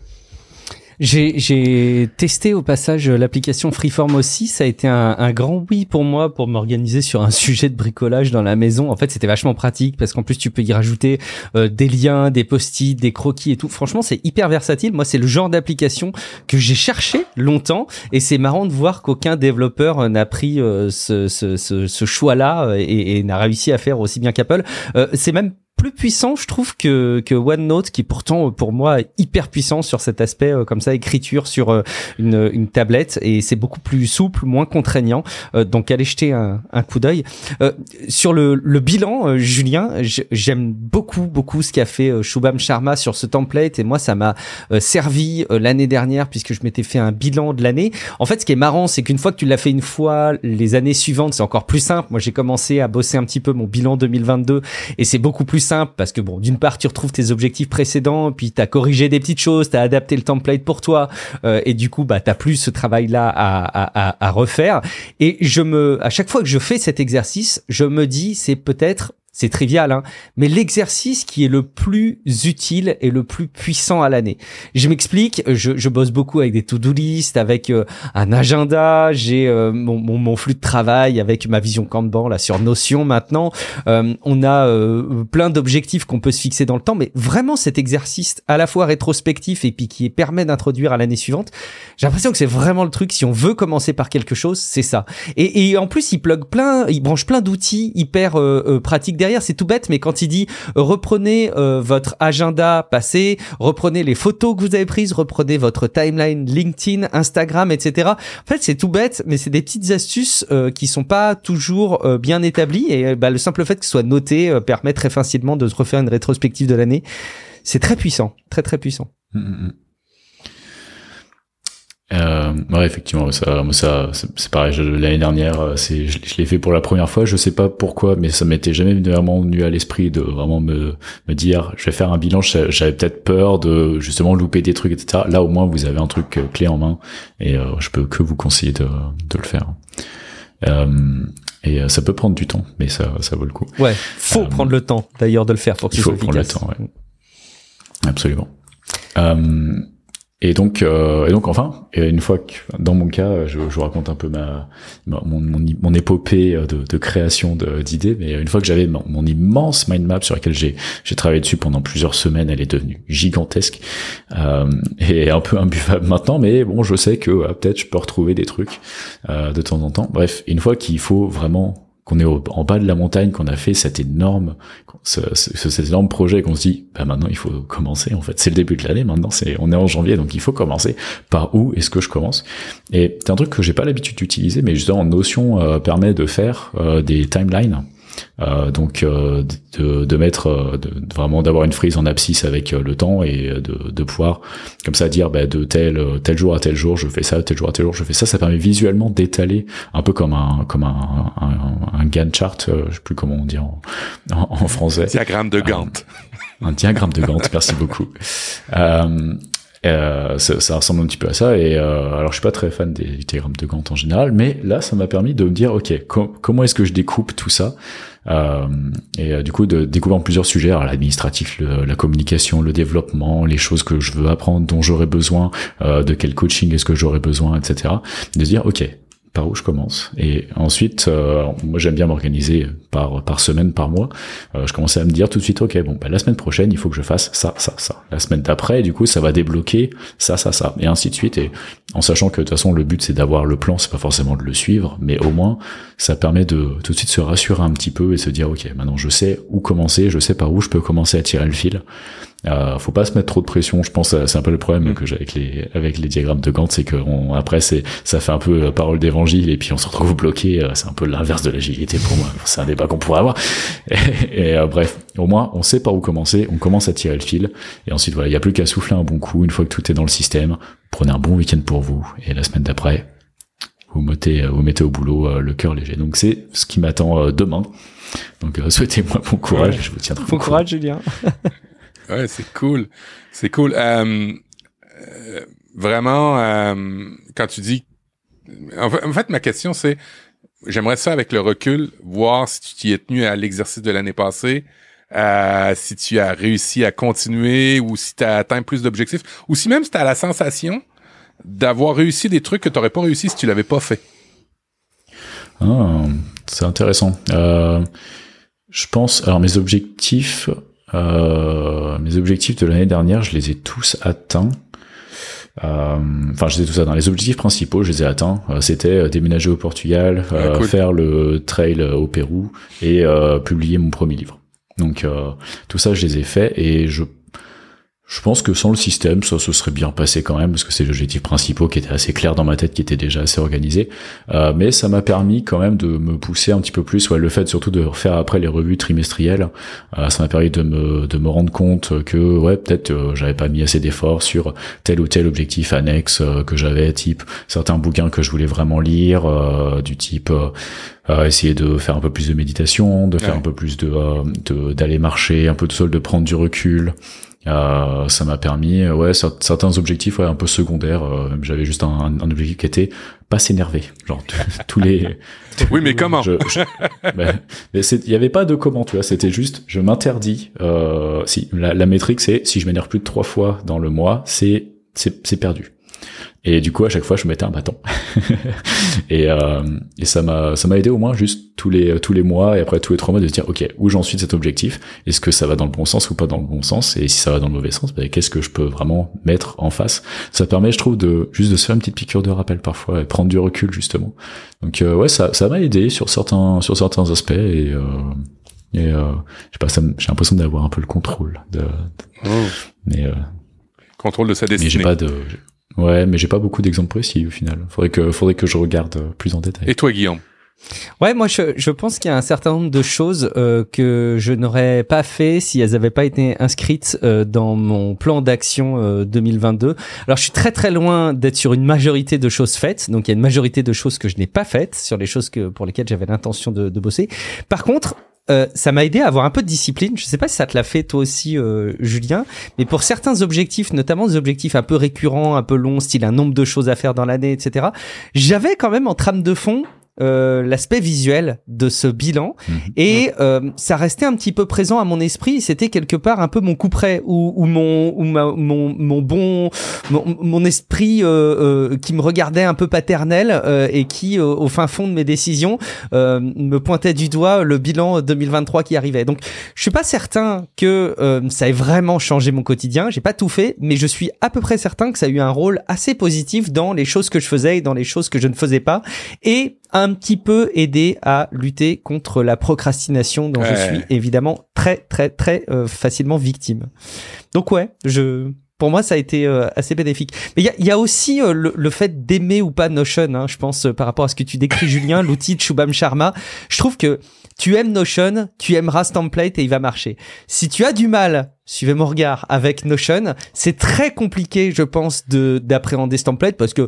j'ai testé au passage l'application Freeform aussi. Ça a été un, grand oui pour moi pour m'organiser sur un sujet de bricolage dans la maison. En fait, c'était vachement pratique parce qu'en plus tu peux y rajouter euh, des liens, des post-it, des croquis et tout. Franchement, c'est hyper versatile. Moi, c'est le genre d'application que j'ai cherché longtemps et c'est marrant de voir qu'aucun développeur euh, n'a pris euh, ce, choix-là et, et n'a réussi à faire aussi bien qu'Apple. c'est même plus puissant, je trouve, que, que OneNote, qui pourtant, pour moi, hyper puissant sur cet aspect, euh, comme ça, écriture sur euh, une, une tablette, et c'est beaucoup plus souple, moins contraignant. Euh, donc, allez jeter un, un coup d'œil. sur le, le bilan, Julien, j'aime beaucoup, beaucoup ce qu'a fait Shubham Sharma sur ce template, et moi, ça m'a servi l'année dernière, puisque je m'étais fait un bilan de l'année. En fait, ce qui est marrant, c'est qu'une fois que tu l'as fait une fois, les années suivantes, c'est encore plus simple. Moi, j'ai commencé à bosser un petit peu mon bilan 2022, et c'est beaucoup plus simple parce que bon, d'une part, tu retrouves tes objectifs précédents, puis tu as corrigé des petites choses, tu as adapté le template pour toi, euh, et du coup, bah, t'as plus ce travail-là à, à, à, refaire. Et je me, à chaque fois que je fais cet exercice, je me dis, c'est peut-être c'est trivial, hein, mais l'exercice qui est le plus utile et le plus puissant à l'année. Je m'explique, je, je, bosse beaucoup avec des to-do list, avec euh, un agenda, j'ai euh, mon, mon, mon, flux de travail avec ma vision Kanban là sur Notion maintenant. Euh, on a plein d'objectifs qu'on peut se fixer dans le temps, mais vraiment cet exercice à la fois rétrospectif et puis qui permet d'introduire à l'année suivante, j'ai l'impression que c'est vraiment le truc. Si on veut commencer par quelque chose, c'est ça. Et, et, en plus, il plug plein, il branche plein d'outils hyper pratiques c'est tout bête, mais quand il dit euh, reprenez euh, votre agenda passé, reprenez les photos que vous avez prises, reprenez votre timeline LinkedIn, Instagram, etc. En fait, c'est tout bête, mais c'est des petites astuces euh, qui sont pas toujours bien établies et bah, le simple fait que ce soit noté permet très facilement de se refaire une rétrospective de l'année. C'est très puissant, très très puissant. Mmh, mmh, mmh. Euh, ouais, effectivement, ça, ça, c'est pareil. L'année dernière, euh, c'est, je, l'ai fait pour la première fois. Je sais pas pourquoi, mais ça m'était jamais vraiment venu à l'esprit de vraiment me, me dire, je vais faire un bilan. J'avais peut-être peur de justement louper des trucs, etc. Là, au moins, vous avez un truc euh, clé en main, et euh, je peux que vous conseiller de, de le faire. Euh, et ça peut prendre du temps, mais ça, ça vaut le coup. Ouais, faut prendre le temps d'ailleurs de le faire pour que il faut prendre le temps. Ouais. Absolument. Euh, et donc, euh, et donc enfin, une fois que dans mon cas, je, je vous raconte un peu ma, mon, mon, mon épopée de, de création d'idées, mais une fois que j'avais mon, mon, immense mind map sur laquelle j'ai j'ai travaillé dessus pendant plusieurs semaines, elle est devenue gigantesque euh, et un peu imbuvable maintenant, mais bon, je sais que peut-être je peux retrouver des trucs euh, de temps en temps. Bref, une fois qu'il faut vraiment qu'on est en bas de la montagne, qu'on a fait cet énorme, ce, cet énorme projet, qu'on se dit, bah maintenant il faut commencer. En fait, c'est le début de l'année. Maintenant, c'est, on est en janvier, donc il faut commencer. Par où est-ce que je commence? Et c'est un truc que j'ai pas l'habitude d'utiliser, mais justement, Notion euh, permet de faire euh, des timelines donc euh, de, de, mettre euh, de, vraiment d'avoir une frise en abscisse avec le temps et de, de pouvoir comme ça dire bah, de tel tel jour à tel jour je fais ça tel jour à tel jour je fais ça. Ça permet visuellement d'étaler un peu comme un comme un, un, un Gantt chart je sais plus comment on dit en, en, français. Diagramme de Gantt. un, diagramme de Gantt merci beaucoup. Euh, Euh, ça, ça, ressemble un petit peu à ça. Et euh, alors, je suis pas très fan des diagrammes de Gantt en général, mais là, ça m'a permis de me dire, ok, comment est-ce que je découpe tout ça? Euh, Et euh, du coup, de découvrir plusieurs sujets, l'administratif, la communication, le développement, les choses que je veux apprendre, dont j'aurais besoin, euh, de quel coaching est-ce que j'aurais besoin, etc. De dire, ok, par où je commence. Et ensuite, euh, moi j'aime bien m'organiser par par semaine, par mois. Euh, je commençais à me dire tout de suite, ok, bon, bah, la semaine prochaine, il faut que je fasse ça, ça, ça. La semaine d'après, du coup, ça va débloquer ça, ça, ça, et ainsi de suite. Et en sachant que de toute façon, le but c'est d'avoir le plan, c'est pas forcément de le suivre, mais au moins, ça permet de tout de suite se rassurer un petit peu et se dire, ok, maintenant je sais où commencer, je sais par où je peux commencer à tirer le fil. Euh, faut pas se mettre trop de pression. Je pense c'est un peu le problème mm. que j'ai avec les avec les diagrammes de Gantt, c'est que après c'est ça fait un peu euh, parole d'évangile et puis on se retrouve bloqué. Euh, c'est un peu l'inverse de l'agilité pour moi. C'est un débat qu'on pourrait avoir. Et, euh, bref, au moins on sait par où commencer. On commence à tirer le fil et ensuite voilà, il y a plus qu'à souffler un bon coup une fois que tout est dans le système. Prenez un bon week-end pour vous et la semaine d'après vous mettez vous mettez au boulot le cœur léger. Donc c'est ce qui m'attend demain. Donc souhaitez-moi bon courage. Je vous tiendrai. Bon courage, Julien. Ouais, c'est cool. C'est cool. Euh, euh, vraiment, euh, quand tu dis... En fait, ma question, c'est... J'aimerais ça, avec le recul, voir si tu t'y es tenu à l'exercice de l'année passée, si tu as réussi à continuer ou si tu as atteint plus d'objectifs, ou si même si tu as la sensation d'avoir réussi des trucs que tu n'aurais pas réussi si tu l'avais pas fait. Ah, c'est intéressant. je pense, alors mes objectifs, euh, mes objectifs de l'année dernière, je les ai tous atteints. Euh, enfin, je les ai tous atteints. Les objectifs principaux, je les ai atteints. Euh, c'était déménager au Portugal, ah, faire le trail au Pérou et publier mon premier livre. Donc tout ça, je les ai faits et je je pense que sans le système, ça se serait bien passé quand même, parce que c'est l'objectif principal qui était assez clair dans ma tête, qui était déjà assez organisé. Euh, mais ça m'a permis quand même de me pousser un petit peu plus. Ouais, le fait surtout de refaire après les revues trimestrielles, euh, ça m'a permis de me, de me rendre compte que ouais, peut-être euh, j'avais pas mis assez d'efforts sur tel ou tel objectif annexe euh, que j'avais, type certains bouquins que je voulais vraiment lire, euh, du type essayer de faire un peu plus de méditation, de faire un peu plus de d'aller marcher, un peu de sol, de prendre du recul. Euh, ça m'a permis, euh, ouais, certains objectifs ouais, un peu secondaires. Euh, J'avais juste un, un, objectif qui était pas s'énerver, genre tous les. oui, mais comment il y avait pas de comment, tu vois. C'était juste, je m'interdis. Euh, si la, la métrique, c'est si je m'énerve plus de trois fois dans le mois, c'est c'est perdu. Et du coup, à chaque fois, je mettais un bâton. et, euh, et ça m'a ça m'a aidé au moins juste tous les tous les mois et après tous les trois mois de se dire ok où j'en suis de cet objectif? Est-ce que ça va dans le bon sens ou pas dans le bon sens? Et si ça va dans le mauvais sens, bah, qu'est-ce que je peux vraiment mettre en face? Ça permet, je trouve, de juste de se faire une petite piqûre de rappel parfois et prendre du recul justement. Donc euh, ouais, ça ça m'a aidé sur certains sur certains aspects et euh, et euh, je sais pas, j'ai l'impression d'avoir un peu le contrôle de, oh. mais euh, contrôle de sa destinée. Mais j'ai pas de Ouais, mais j'ai pas beaucoup d'exemples précis au final. Faudrait que, faudrait que je regarde euh, plus en détail. Et toi, Guillaume? Ouais, moi je, je pense qu'il y a un certain nombre de choses euh, que je n'aurais pas fait si elles n'avaient pas été inscrites euh, dans mon plan d'action 2022. Alors je suis très très loin d'être sur une majorité de choses faites, donc il y a une majorité de choses que je n'ai pas faites sur les choses que pour lesquelles j'avais l'intention de, de bosser. Par contre, euh, ça m'a aidé à avoir un peu de discipline. Je sais pas si ça te l'a fait toi aussi, euh, Julien, mais pour certains objectifs, notamment des objectifs un peu récurrents, un peu longs, style un nombre de choses à faire dans l'année, etc. J'avais quand même en trame de fond euh, l'aspect visuel de ce bilan. Mhm. et euh, ça restait un petit peu présent à mon esprit. C'était quelque part un peu mon coup près ou, ou mon ou ma, mon mon bon mon, mon esprit euh, euh qui me regardait un peu paternel euh, et qui au fin fond de mes décisions me pointait du doigt le bilan 2023 qui arrivait. Donc je suis pas certain que ça ait vraiment changé mon quotidien. J'ai pas tout fait mais je suis à peu près certain que ça a eu un rôle assez positif dans les choses que je faisais et dans les choses que je ne faisais pas. Et un petit peu aidé à lutter contre la procrastination dont je suis évidemment très très très euh, facilement victime. Donc ouais, je pour moi, ça a été euh, assez bénéfique. Mais il y a, y a, aussi euh, le, fait d'aimer ou pas Notion, hein, je pense, par rapport à ce que tu décris, Julien, l'outil de Shubham Sharma. Je trouve que tu aimes Notion, tu aimeras ce template et il va marcher. Si tu as du mal, suivez mon regard, avec Notion, c'est très compliqué, je pense, de d'appréhender ce template parce que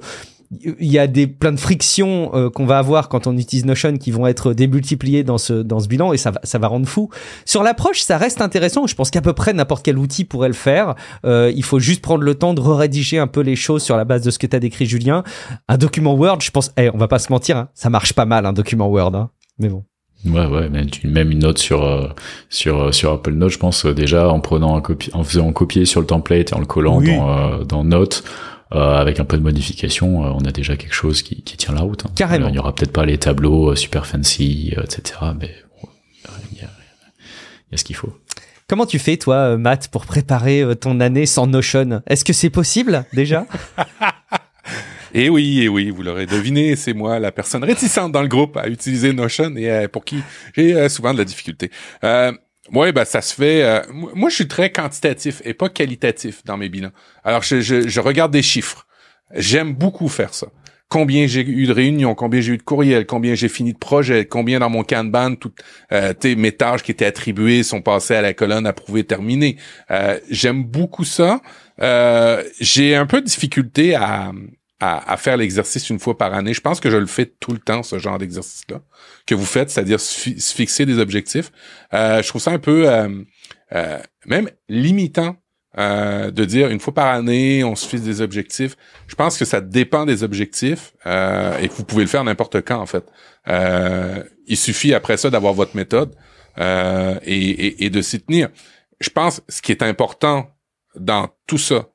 il y a des plein de frictions euh, qu'on va avoir quand on utilise Notion qui vont être démultipliées dans ce dans ce bilan et ça va ça va rendre fou. Sur l'approche, ça reste intéressant. Je pense qu'à peu près n'importe quel outil pourrait le faire. Euh, il faut juste prendre le temps de rédiger un peu les choses sur la base de ce que tu as décrit, Julien. Un document Word, je pense, eh, on va pas se mentir, hein, ça marche pas mal un document Word, hein. mais bon. Ouais, ouais, même, une note sur euh, sur euh, sur Apple Note, je pense déjà en prenant un copier, en faisant copier sur le template et en le collant dans dans Note. Avec un peu de modification, on a déjà quelque chose qui, qui tient la route. Hein. Carrément. il y aura peut-être pas les tableaux super fancy, etc. Mais il y, a, y a ce qu'il faut. Comment tu fais, toi, Matt, pour préparer ton année sans Notion? Est-ce que c'est possible déjà? Et eh oui, et eh oui, vous l'aurez deviné, c'est moi la personne réticente dans le groupe à utiliser Notion et euh, pour qui j'ai euh, souvent de la difficulté. Euh, oui, ben ça se fait. Euh, moi, je suis très quantitatif et pas qualitatif dans mes bilans. Alors, je, je, regarde des chiffres. J'aime beaucoup faire ça. Combien j'ai eu de réunions, combien j'ai eu de courriels, combien j'ai fini de projets, combien dans mon Kanban, toutes euh, mes tâches qui étaient attribuées sont passées à la colonne approuvée terminée. Euh, J'aime beaucoup ça. Euh, j'ai un peu de difficulté à, à, faire l'exercice une fois par année. Je pense que je le fais tout le temps, ce genre d'exercice-là, que vous faites, c'est-à-dire se, fixer des objectifs. Euh, je trouve ça un peu euh, euh, même limitant de dire une fois par année, on se fixe des objectifs. Je pense que ça dépend des objectifs et que vous pouvez le faire n'importe quand, en fait. il suffit après ça d'avoir votre méthode et, et, et de s'y tenir. Je pense ce qui est important dans tout ça,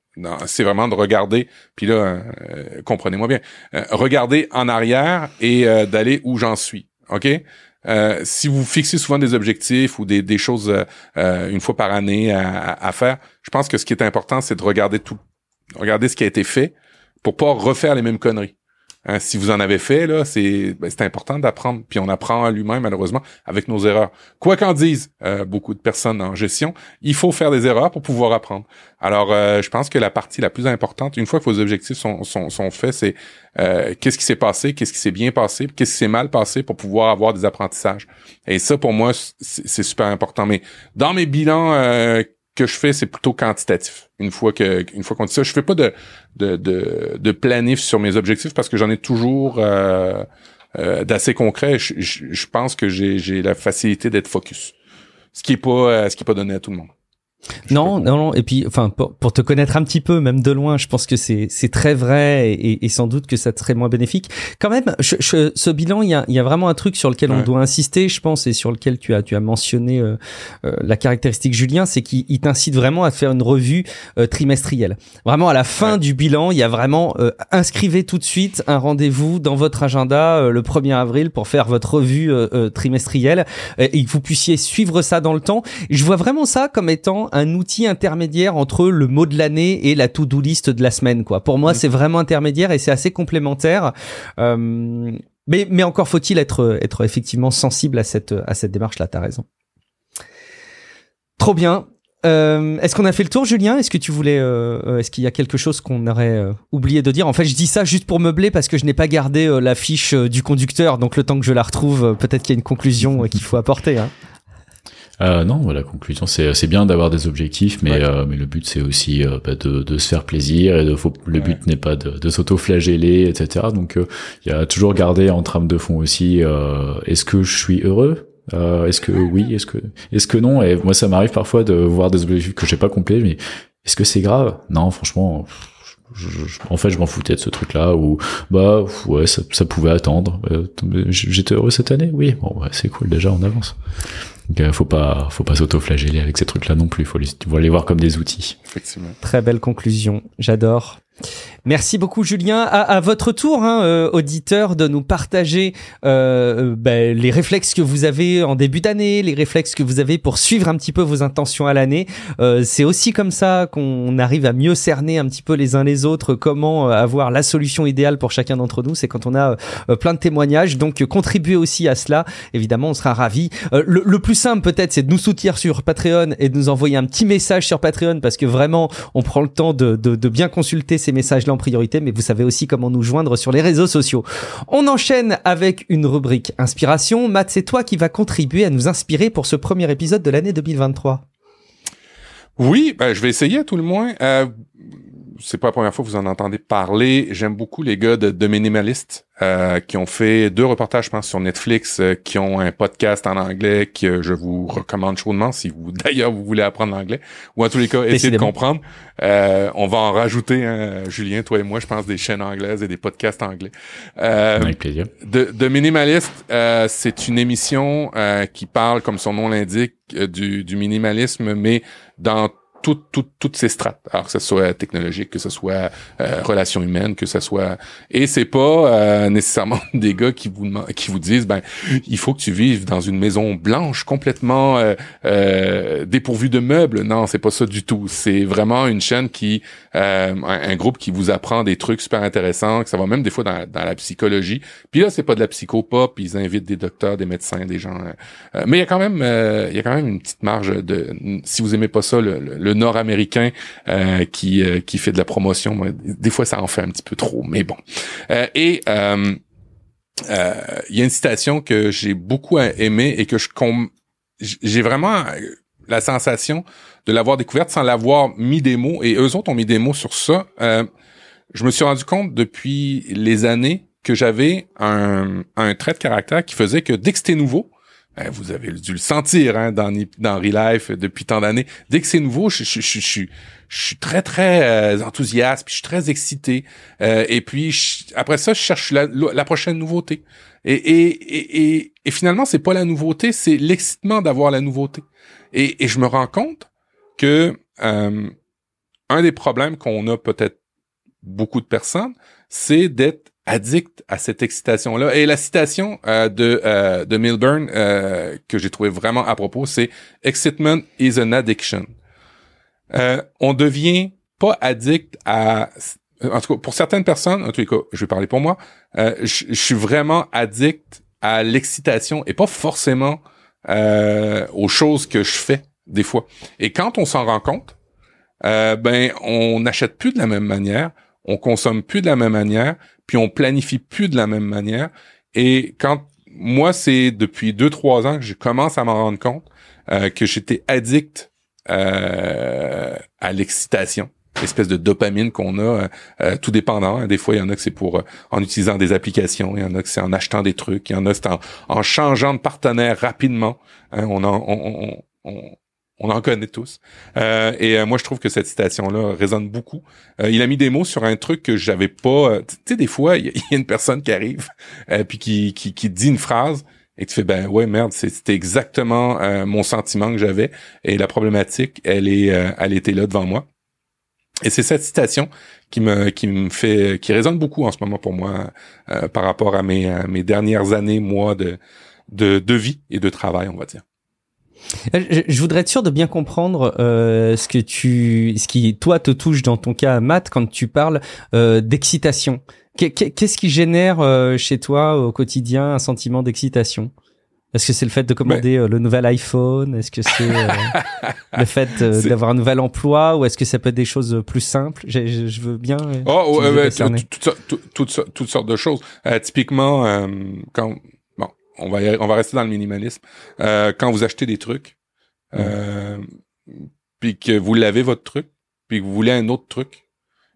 c'est vraiment de regarder, puis là, euh, comprenez-moi bien, euh, regarder en arrière et euh, d'aller où j'en suis. OK? si vous fixez souvent des objectifs ou des, des choses une fois par année à, à, faire, je pense que ce qui est important, c'est de regarder tout, regarder ce qui a été fait pour pas refaire les mêmes conneries. Hein, si vous en avez fait, là, c'est ben, important d'apprendre. Puis on apprend à lui-même, malheureusement, avec nos erreurs. Quoi qu'en disent euh, beaucoup de personnes en gestion, il faut faire des erreurs pour pouvoir apprendre. Alors, euh, je pense que la partie la plus importante, une fois que vos objectifs sont, sont, sont faits, c'est euh, qu'est-ce qui s'est passé, qu'est-ce qui s'est bien passé, qu'est-ce qui s'est mal passé pour pouvoir avoir des apprentissages. Et ça, pour moi, c'est super important. Mais dans mes bilans que je fais, c'est plutôt quantitatif. Une fois que, une fois qu'on dit ça, je fais pas de, de, de, de planif sur mes objectifs parce que j'en ai toujours euh, euh, d'assez concret. Je, je, pense que j'ai, j'ai la facilité d'être focus, ce qui est pas, euh, ce qui est pas donné à tout le monde. Non, non, non. Et puis, enfin, pour, pour, te connaître un petit peu, même de loin, je pense que c'est c'est très vrai et, et, sans doute que ça serait moins bénéfique. Quand même, je, je, ce bilan, il y a, y a vraiment un truc sur lequel on doit insister, je pense, et sur lequel tu as tu as mentionné euh, euh, la caractéristique Julien, c'est qu'il t'incite vraiment à faire une revue euh, trimestrielle. Vraiment, à la fin du bilan, il y a vraiment inscrivez tout de suite un rendez-vous dans votre agenda le 1er avril pour faire votre revue trimestrielle et que vous puissiez suivre ça dans le temps. Je vois vraiment ça comme étant un outil intermédiaire entre le mot de l'année et la to-do list de la semaine. Quoi. Pour moi, mm. c'est vraiment intermédiaire et c'est assez complémentaire. Euh, mais, mais encore faut-il être, être effectivement sensible à cette, à cette démarche-là. T'as raison. Trop bien. Euh, est-ce qu'on a fait le tour, Julien? Est-ce que tu voulais, euh, est-ce qu'il y a quelque chose qu'on aurait oublié de dire? En fait, je dis ça juste pour meubler parce que je n'ai pas gardé la fiche du conducteur, donc le temps que je la retrouve, peut-être qu'il y a une conclusion qu'il faut apporter. Hein. Euh, non, la conclusion, c'est c'est bien d'avoir des objectifs, mais euh, mais le but c'est aussi euh, bah, de, de se faire plaisir et de faut, le but n'est pas de, de s'auto-flageller, etc. Donc euh, il y a toujours garder en trame de fond aussi. est-ce que je suis heureux? Est-ce que oui? Est-ce que est-ce que non? Et moi, ça m'arrive parfois de voir des objectifs que j'ai pas complétés, mais est-ce que c'est grave? Non, franchement. en fait, je m'en foutais de ce truc-là, ou bah ouais, ça, ça pouvait attendre. J'étais heureux cette année, oui. Bon, ouais, c'est cool déjà, on avance. Donc, euh, faut pas, faut pas s'auto-flageller avec ces trucs-là non plus. Faut les, faut les voir comme des outils. Effectivement. Très belle conclusion. J'adore. Merci beaucoup Julien. À, à votre tour, hein, euh, auditeur, de nous partager euh, ben, les réflexes que vous avez en début d'année, les réflexes que vous avez pour suivre un petit peu vos intentions à l'année. Euh, c'est aussi comme ça qu'on arrive à mieux cerner un petit peu les uns les autres comment euh, avoir la solution idéale pour chacun d'entre nous. C'est quand on a euh, plein de témoignages. Donc contribuez aussi à cela. Évidemment, on sera ravis. Le, le, plus simple peut-être, c'est de nous soutenir sur Patreon et de nous envoyer un petit message sur Patreon parce que vraiment, on prend le temps de, de, de bien consulter ces messages-là en priorité, mais vous savez aussi comment nous joindre sur les réseaux sociaux. On enchaîne avec une rubrique inspiration. Matt, c'est toi qui va contribuer à nous inspirer pour ce premier épisode de l'année 2023. Oui, ben, je vais essayer à tout le moins. Euh, c'est pas la première fois que vous en entendez parler. J'aime beaucoup les gars de, de Minimalist euh, qui ont fait deux reportages, je pense, sur Netflix, euh, qui ont un podcast en anglais que je vous recommande chaudement si vous, d'ailleurs, vous voulez apprendre l'anglais ou en tous les cas essayer de comprendre. Euh, on va en rajouter, hein, Julien, toi et moi, je pense, des chaînes anglaises et des podcasts anglais. Avec plaisir. De, de Minimalist, c'est une émission qui parle, comme son nom l'indique, du, du minimalisme, mais dans toutes, toutes, toutes ces strates. Alors que ce soit technologique, que ce soit euh, relations humaines, que ce soit et c'est pas euh, nécessairement des gars qui vous qui vous disent ben il faut que tu vives dans une maison blanche complètement euh, euh dépourvue de meubles. Non, c'est pas ça du tout. C'est vraiment une chaîne qui euh, un, groupe qui vous apprend des trucs super intéressants, que ça va même des fois dans, dans la psychologie. Puis là, c'est pas de la psychopop, ils invitent des docteurs, des médecins, des gens. mais il y a quand même il y a quand même une petite marge de si vous aimez pas ça le, le nord-américain euh, qui euh, qui fait de la promotion. Des fois, ça en fait un petit peu trop, mais bon. Euh, et il y a une citation que j'ai beaucoup aimée et que je j'ai vraiment la sensation de l'avoir découverte sans l'avoir mis des mots. Et eux autres ont mis des mots sur ça. je me suis rendu compte depuis les années que j'avais un, un trait de caractère qui faisait que dès que c'était nouveau, ben, vous avez dû le sentir hein, dans, dans Relife depuis tant d'années. Dès que c'est nouveau, je, je, je, je, suis très, très euh, enthousiaste, puis je suis très excité. Euh, et puis, après ça, je cherche la, la prochaine nouveauté. Et, et, et, et, finalement, c'est pas la nouveauté, c'est l'excitement d'avoir la nouveauté. Et, et je me rends compte que euh, un des problèmes qu'on a peut-être beaucoup de personnes, c'est d'être addict à cette excitation-là. Et la citation euh, de, euh, de Milburn euh, que j'ai trouvé vraiment à propos, c'est « Excitement is an addiction On devient pas addict à... En tout cas, pour certaines personnes, en tout cas, je vais parler pour moi, je, suis vraiment addict à l'excitation et pas forcément aux choses que je fais des fois. Et quand on s'en rend compte, ben on n'achète plus de la même manière, on consomme plus de la même manière, puis on planifie plus de la même manière. Et quand moi, c'est depuis deux trois ans que je commence à m'en rendre compte euh, que j'étais addict euh, à l'excitation, espèce de dopamine qu'on a, euh, tout dépendant. Hein. Des fois, il y en a que c'est pour en utilisant des applications, il y en a que c'est en achetant des trucs, il y en a c'est en, changeant de partenaire rapidement. Hein. on, en, on, on en connaît tous. Euh, et euh, moi, je trouve que cette citation-là résonne beaucoup. Euh, il a mis des mots sur un truc que j'avais pas. tu sais, des fois, il y, a une personne qui arrive puis qui, qui, qui dit une phrase et tu fais ben ouais merde, c'était exactement mon sentiment que j'avais et la problématique, elle est, elle était là devant moi. Et c'est cette citation qui me qui me fait qui résonne beaucoup en ce moment pour moi par rapport à mes mes dernières années moi de de de vie et de travail, on va dire. Je, voudrais être sûr de bien comprendre euh, ce que tu, ce qui toi te touche dans ton cas, Matt, quand tu parles euh, d'excitation. Qu'est-ce qui génère euh, chez toi au quotidien un sentiment d'excitation? Est-ce que c'est le fait de commander euh, le nouvel iPhone? Est-ce que c'est euh, le fait d'avoir un nouvel emploi? Ou est-ce que ça peut être des choses plus simples? Je, je, veux bien. Oh, ouais, toutes, sortes de choses. typiquement, quand on va on va rester dans le minimalisme. Euh, quand vous achetez des trucs, euh, puis que vous l'avez votre truc, puis que vous voulez un autre truc,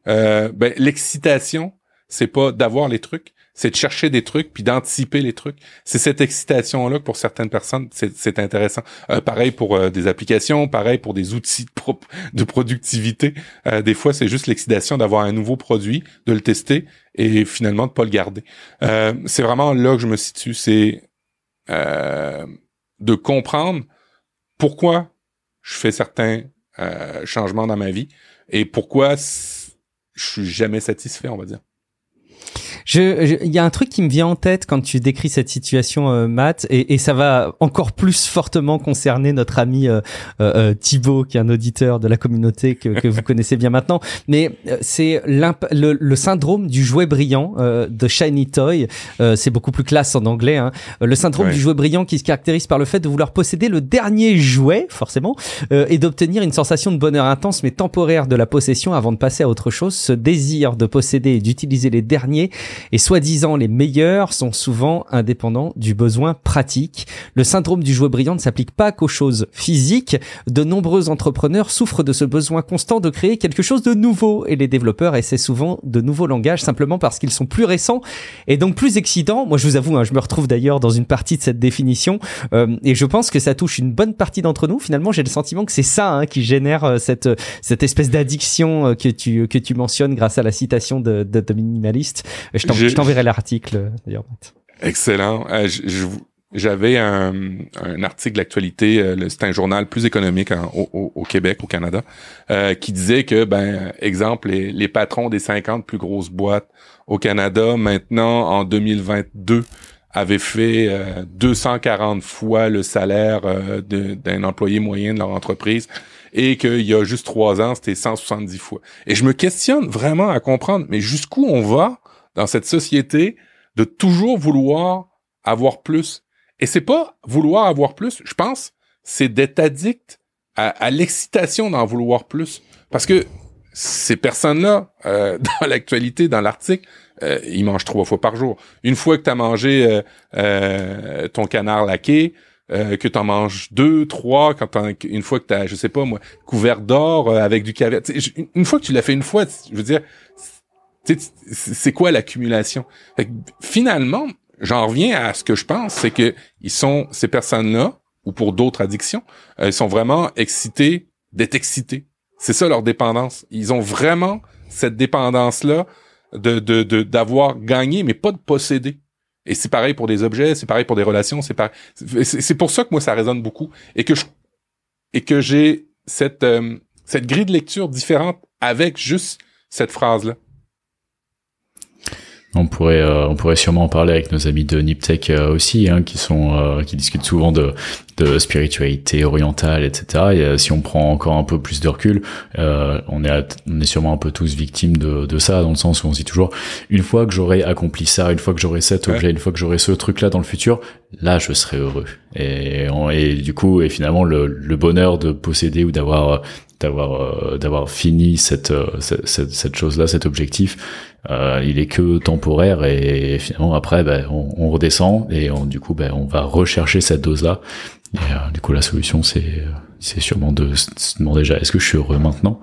euh, ben l'excitation, c'est pas d'avoir les trucs, c'est de chercher des trucs puis d'anticiper les trucs. C'est cette excitation là que pour certaines personnes c'est intéressant. Euh, pareil pour euh, des applications, pareil pour des outils de, de productivité. Euh, des fois c'est juste l'excitation d'avoir un nouveau produit, de le tester et finalement de pas le garder. c'est vraiment là que je me situe. C'est euh, de comprendre pourquoi je fais certains euh, changements dans ma vie et pourquoi je suis jamais satisfait, on va dire. Je, il y a un truc qui me vient en tête quand tu décris cette situation, euh, Matt, et, et, ça va encore plus fortement concerner notre ami euh, euh, euh Thibaut, qui est un auditeur de la communauté que, que vous connaissez bien maintenant. Mais euh, c'est le, le, syndrome du jouet brillant de Shiny Toy. c'est beaucoup plus classe en anglais. Hein. Le syndrome du jouet brillant qui se caractérise par le fait de vouloir posséder le dernier jouet, forcément, et d'obtenir une sensation de bonheur intense mais temporaire de la possession avant de passer à autre chose. Ce désir de posséder et d'utiliser les derniers et soi-disant les meilleurs sont souvent indépendants du besoin pratique. Le syndrome du jouet brillant ne s'applique pas qu'aux choses physiques. De nombreux entrepreneurs souffrent de ce besoin constant de créer quelque chose de nouveau et les développeurs essaient souvent de nouveaux langages simplement parce qu'ils sont plus récents et donc plus excitants. Moi, je vous avoue, hein, je me retrouve d'ailleurs dans une partie de cette définition euh, et je pense que ça touche une bonne partie d'entre nous. Finalement, j'ai le sentiment que c'est ça hein, qui génère euh, cette cette espèce d'addiction euh, que tu que tu mentionnes grâce à la citation de, de, minimaliste. T'enverrai l'article d'ailleurs. Excellent. je, j'avais un, un, article d'actualité, euh, c'est un journal plus économique au, au, Québec, au Canada, euh, qui disait que, ben, exemple, les, les, patrons des 50 plus grosses boîtes au Canada, maintenant, en 2022, avaient fait 240 euh, fois le salaire euh, d'un employé moyen de leur entreprise et qu'il y a juste trois ans, c'était 170 fois. Et je me questionne vraiment à comprendre, mais jusqu'où on va dans cette société de toujours vouloir avoir plus et c'est pas vouloir avoir plus, je pense, c'est d'être addict à, l'excitation d'en vouloir plus. Parce que ces personnes-là, euh, dans l'actualité, dans l'article, euh, ils mangent trois fois par jour. Une fois que tu as mangé euh, euh, ton canard laqué, euh, que tu en manges deux, trois, quand une fois que tu as, je sais pas moi, couvert d'or avec du caviar. Une fois que tu l'as fait une fois, je veux dire, c'est quoi l'accumulation? Finalement, j'en reviens à ce que je pense, c'est que ils sont ces personnes-là ou pour d'autres addictions, euh, ils sont vraiment excités d'être excités. C'est ça leur dépendance. Ils ont vraiment cette dépendance-là de d'avoir gagné, mais pas de posséder. Et c'est pareil pour des objets, c'est pareil pour des relations, c'est pareil. C'est pour ça que moi ça résonne beaucoup et que je et que j'ai cette euh, cette grille de lecture différente avec juste cette phrase là. On pourrait, euh, on pourrait sûrement en parler avec nos amis de Niptech euh, aussi, hein, qui sont, euh, qui discutent souvent de, de spiritualité orientale, etc. Et si on prend encore un peu plus de recul, on est, on est sûrement un peu tous victimes de, de ça, dans le sens où on se dit toujours, une fois que j'aurai accompli ça, une fois que j'aurai cet objet, une fois que j'aurai ce truc-là dans le futur, là, je serai heureux. Et, et du coup, et finalement, le, le bonheur de posséder ou d'avoir d'avoir d'avoir fini cette, cette, cette chose là cet objectif euh, il est que temporaire et finalement après ben, on, on, redescend et on, du coup ben, on va rechercher cette dose là et euh, du coup la solution c'est c'est sûrement de se demander déjà est-ce que je suis heureux maintenant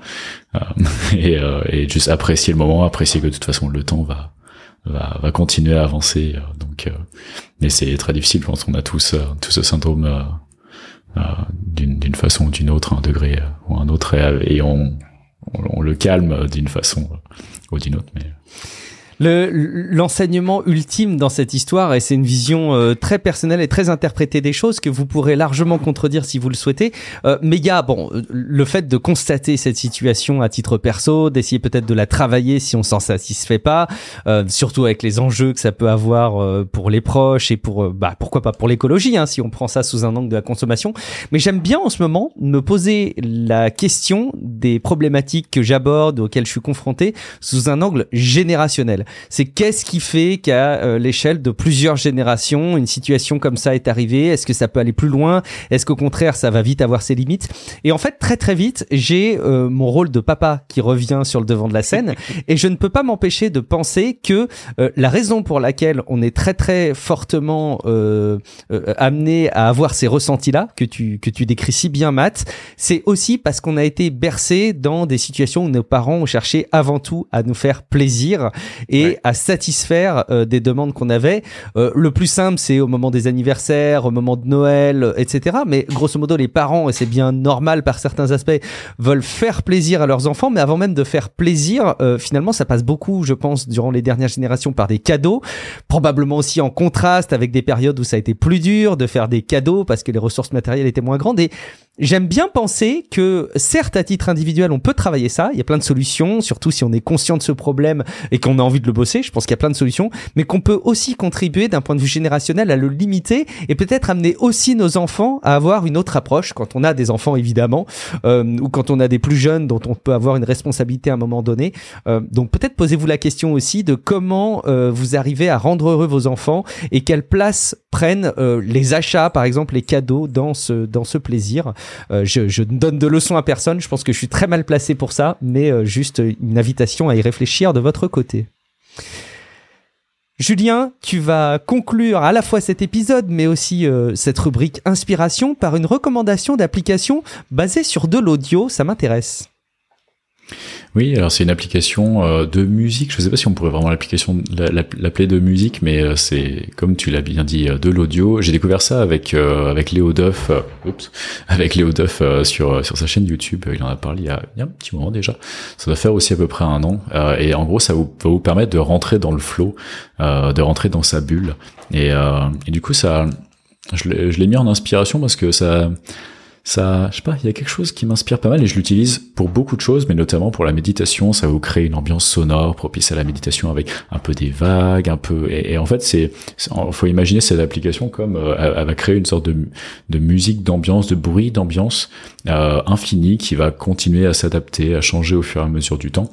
euh, et, euh, et, juste apprécier le moment apprécier que de toute façon le temps va va, va continuer à avancer. Donc mais c'est très difficile je pense qu'on a tous tout ce syndrome d'une façon ou d'une autre un degré ou un autre et, on, on, le calme d'une façon ou d'une mais l'enseignement ultime dans cette histoire, et c'est une vision euh, très personnelle et très interprétée des choses que vous pourrez largement contredire si vous le souhaitez. Euh, mais il y a, bon, le fait de constater cette situation à titre perso, d'essayer peut-être de la travailler si on s'en satisfait pas, euh, surtout avec les enjeux que ça peut avoir euh, pour les proches et pour, bah, pourquoi pas pour l'écologie, hein, si on prend ça sous un angle de la consommation. Mais j'aime bien en ce moment me poser la question des problématiques que j'aborde, auxquelles je suis confronté, sous un angle générationnel c'est qu'est-ce qui fait qu'à euh, l'échelle de plusieurs générations, une situation comme ça est arrivée? Est-ce que ça peut aller plus loin? Est-ce qu'au contraire, ça va vite avoir ses limites? Et en fait, très très vite, j'ai euh, mon rôle de papa qui revient sur le devant de la scène, et je ne peux pas m'empêcher de penser que euh, la raison pour laquelle on est très très fortement amené à avoir ces ressentis-là que tu que tu décris si bien, Matt, c'est aussi parce qu'on a été bercé dans des situations où nos parents ont cherché avant tout à nous faire plaisir et à satisfaire euh, des demandes qu'on avait. Euh, le plus simple, c'est au moment des anniversaires, au moment de Noël, euh, etc. Mais grosso modo, les parents, et c'est bien normal par certains aspects, veulent faire plaisir à leurs enfants. Mais avant même de faire plaisir, finalement, ça passe beaucoup, je pense, durant les dernières générations par des cadeaux. Probablement aussi en contraste avec des périodes où ça a été plus dur de faire des cadeaux parce que les ressources matérielles étaient moins grandes. Et J'aime bien penser que, certes, à titre individuel, on peut travailler ça. Il y a plein de solutions, surtout si on est conscient de ce problème et qu'on a envie de le bosser. Je pense qu'il y a plein de solutions, mais qu'on peut aussi contribuer d'un point de vue générationnel à le limiter et peut-être amener aussi nos enfants à avoir une autre approche quand on a des enfants, évidemment, euh, ou quand on a des plus jeunes dont on peut avoir une responsabilité à un moment donné. Euh, donc peut-être posez-vous la question aussi de comment euh, vous arrivez à rendre heureux vos enfants et quelle place prennent euh, les achats, par exemple, les cadeaux dans ce, dans ce plaisir. Euh, je, je, ne donne de leçons à personne, je pense que je suis très mal placé pour ça, mais euh, juste une invitation à y réfléchir de votre côté. Julien, tu vas conclure à la fois cet épisode, mais aussi euh, cette rubrique inspiration par une recommandation d'application basée sur de l'audio. Ça m'intéresse. Oui, alors c'est une application euh, de musique. Je ne sais pas si on pourrait vraiment l'application l'appeler de musique, mais euh, c'est comme tu l'as bien dit de l'audio. J'ai découvert ça avec avec Léo Duff, avec Léo Duff sur sur sa chaîne YouTube. Il en a parlé il y a, il y a, un petit moment déjà. Ça doit faire aussi à peu près un an. et en gros, ça va vous permettre de rentrer dans le flow, de rentrer dans sa bulle. Et, et du coup, ça, je l'ai mis en inspiration parce que ça ça, je sais pas, il y a quelque chose qui m'inspire pas mal et je l'utilise pour beaucoup de choses, mais notamment pour la méditation. Ça vous crée une ambiance sonore propice à la méditation avec un peu des vagues, un peu. Et, en fait, c'est, faut imaginer cette application comme euh, elle, va créer une sorte de, musique d'ambiance, de bruit d'ambiance euh, infini qui va continuer à s'adapter, à changer au fur et à mesure du temps.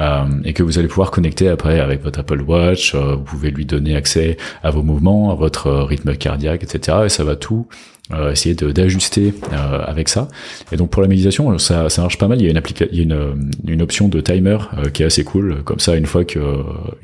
Euh, et que vous allez pouvoir connecter après avec votre Apple Watch. Euh, vous pouvez lui donner accès à vos mouvements, à votre rythme cardiaque, etc. Et ça va tout euh, essayer d'ajuster euh, avec ça. Et donc pour la méditation, ça, ça marche pas mal. Il y a une, il y a une, une option de timer euh, qui est assez cool. Comme ça, une fois que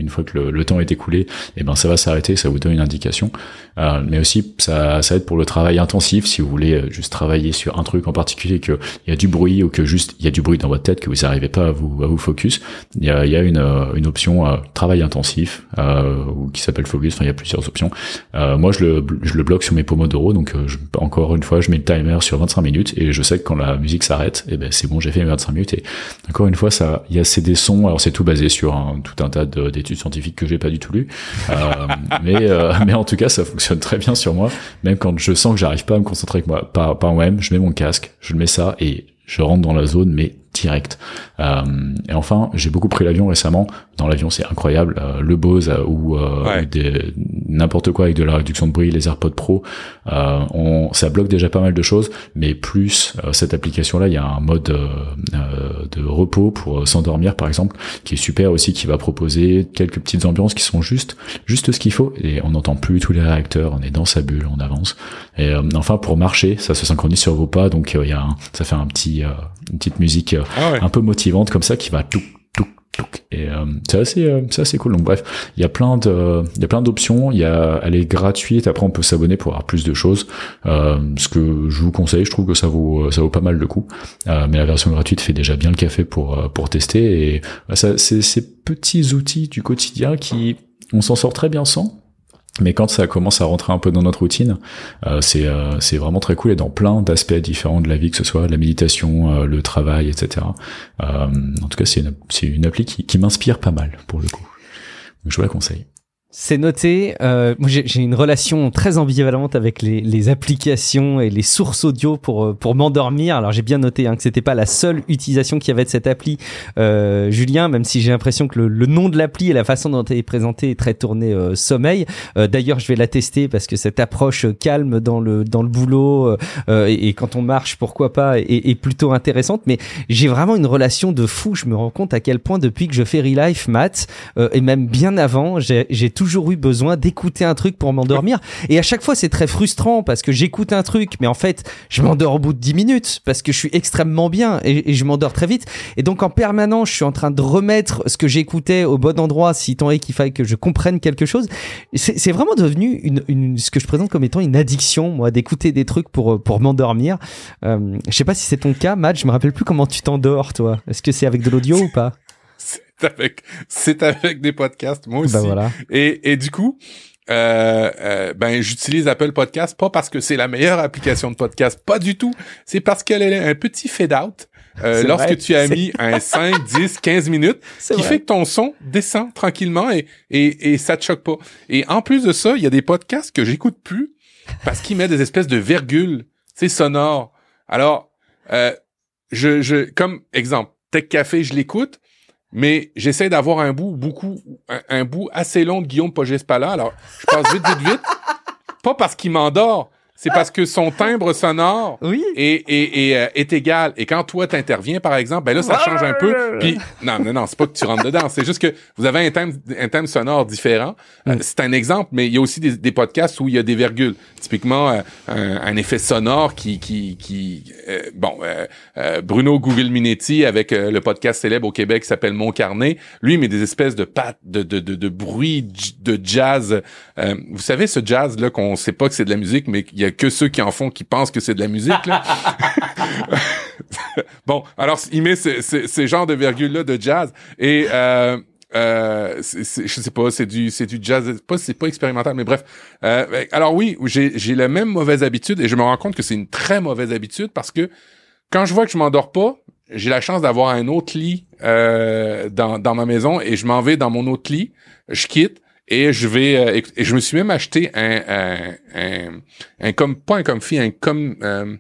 une fois que le, temps est écoulé, et eh ben ça va s'arrêter, ça vous donne une indication. mais aussi ça, ça aide pour le travail intensif si vous voulez juste travailler sur un truc en particulier, qu'il y a du bruit ou que juste il y a du bruit dans votre tête que vous n'arrivez pas à vous à vous focus. Il y a, il y a une, une option travail intensif ou qui s'appelle focus. Enfin il y a plusieurs options. moi je le je le bloque sur mes Pomodoro donc je encore une fois, je mets le timer sur 25 minutes et je sais que quand la musique s'arrête, eh ben c'est bon, j'ai fait mes 25 minutes. Et encore une fois, ça, il y a ces des sons. Alors c'est tout basé sur un, tout un tas d'études scientifiques que j'ai pas du tout lu, euh, mais euh, mais en tout cas, ça fonctionne très bien sur moi. Même quand je sens que j'arrive pas à me concentrer avec moi, par, par moi-même, je mets mon casque, je mets ça et je rentre dans la zone, mais direct. Euh, et enfin, j'ai beaucoup pris l'avion récemment. Dans l'avion, c'est incroyable. Euh, le Bose euh, ou n'importe quoi avec de la réduction de bruit, les AirPods Pro, on, ça bloque déjà pas mal de choses. Mais plus cette application-là, il y a un mode de repos pour s'endormir, par exemple, qui est super aussi, qui va proposer quelques petites ambiances qui sont juste, juste ce qu'il faut. Et on n'entend plus tous les réacteurs. On est dans sa bulle, on avance. Et enfin, pour marcher, ça se synchronise sur vos pas, donc il y a ça fait un petit, une petite musique ah un peu motivante comme ça qui va tout tout tout et euh, c'est assez euh, c'est assez cool. Donc bref il y a plein de il y a plein d'options. Il y a elle est gratuite. Après on peut s'abonner pour avoir plus de choses. Euh, ce que je vous conseille je trouve que ça vaut ça vaut pas mal de coup. Euh, mais la version gratuite fait déjà bien le café pour euh, pour tester. Et ça c'est ces petits outils du quotidien qui on s'en sort très bien sans mais quand ça commence à rentrer un peu dans notre routine, euh, c'est euh, c'est vraiment très cool et dans plein d'aspects différents de la vie, que ce soit la méditation, euh, le travail, etc. en tout cas, c'est une, c'est appli qui, m'inspire pas mal pour le coup. Je vous la conseille. C'est noté. Euh, j'ai une relation très ambivalente avec les, les, applications et les sources audio pour euh, pour m'endormir. Alors, j'ai bien noté hein, que c'était pas la seule utilisation qu'il y avait de cette appli, euh, Julien. Même si j'ai l'impression que le, le, nom de l'appli et la façon dont elle est présentée est très tournée euh, sommeil. Euh, d'ailleurs, je vais la tester parce que cette approche calme dans le dans le boulot et, et, quand on marche, pourquoi pas, est, est plutôt intéressante. Mais j'ai vraiment une relation de fou. Je me rends compte à quel point depuis que je fais Relife, Matt, et même bien avant, j'ai toujours toujours eu besoin d'écouter un truc pour m'endormir. Et à chaque fois, c'est très frustrant parce que j'écoute un truc, mais en fait, je m'endors au bout de 10 minutes parce que je suis extrêmement bien et, je m'endors très vite. Et donc, en permanence, je suis en train de remettre ce que j'écoutais au bon endroit, si tant est qu'il faille que je comprenne quelque chose. C'est vraiment devenu une, ce que je présente comme étant une addiction, moi, d'écouter des trucs pour, pour m'endormir. Euh, je sais pas si c'est ton cas, Matt. Je me rappelle plus comment tu t'endors, toi. Est-ce que c'est avec de l'audio ou pas? C'est avec, c'est avec des podcasts, moi bah, aussi. Ben voilà. Et, et du coup, euh, euh, ben j'utilise Apple Podcast pas parce que c'est la meilleure application de podcast, pas du tout. C'est parce qu'elle a un petit fade out. Euh, lorsque tu as mis un 5, 10, 15 minutes, qui fait que ton son descend tranquillement et, et, et ça te choque pas. Et en plus de ça, il y a des podcasts que j'écoute plus parce qu'ils mettent des espèces de virgules, c'est sonore. Alors, euh, je, je, comme exemple, Tech Café, je l'écoute, mais j'essaie d'avoir un bout beaucoup un, bout assez long de Guillaume Pogès là. Alors, je passe vite vite vite. Pas parce qu'il m'endort, c'est parce que son timbre sonore Oui. est, est, est, euh, est égal. Et quand toi t'interviens, par exemple, ben là, ça change un peu. Puis non, non, non, c'est pas que tu rentres dedans. C'est juste que vous avez un thème, un thème sonore différent. Euh, Mm. c'est un exemple, mais il y a aussi des, des podcasts où il y a des virgules. Typiquement, euh, un, un effet sonore qui, qui, qui euh, bon, Bruno Google Minetti avec le podcast célèbre au Québec qui s'appelle Mon Carnet. Lui, il met des espèces de pattes, de, de, de, de bruit de jazz. Vous savez, ce jazz là qu'on sait pas que c'est de la musique, mais il y a que ceux qui en font qui pensent que c'est de la musique. Là. bon, alors il met ce, ce, ce genre de virgule là de jazz et euh, euh, je sais pas, c'est du c'est du jazz, pas c'est pas expérimental, mais bref. Euh, alors oui, j'ai j'ai la même mauvaise habitude et je me rends compte que c'est une très mauvaise habitude parce que quand je vois que je m'endors pas, j'ai la chance d'avoir un autre lit euh, dans dans ma maison et je m'en vais dans mon autre lit, je quitte et je vais euh, et je me suis même acheté un un un, un comme pas un comfy, un comme euh,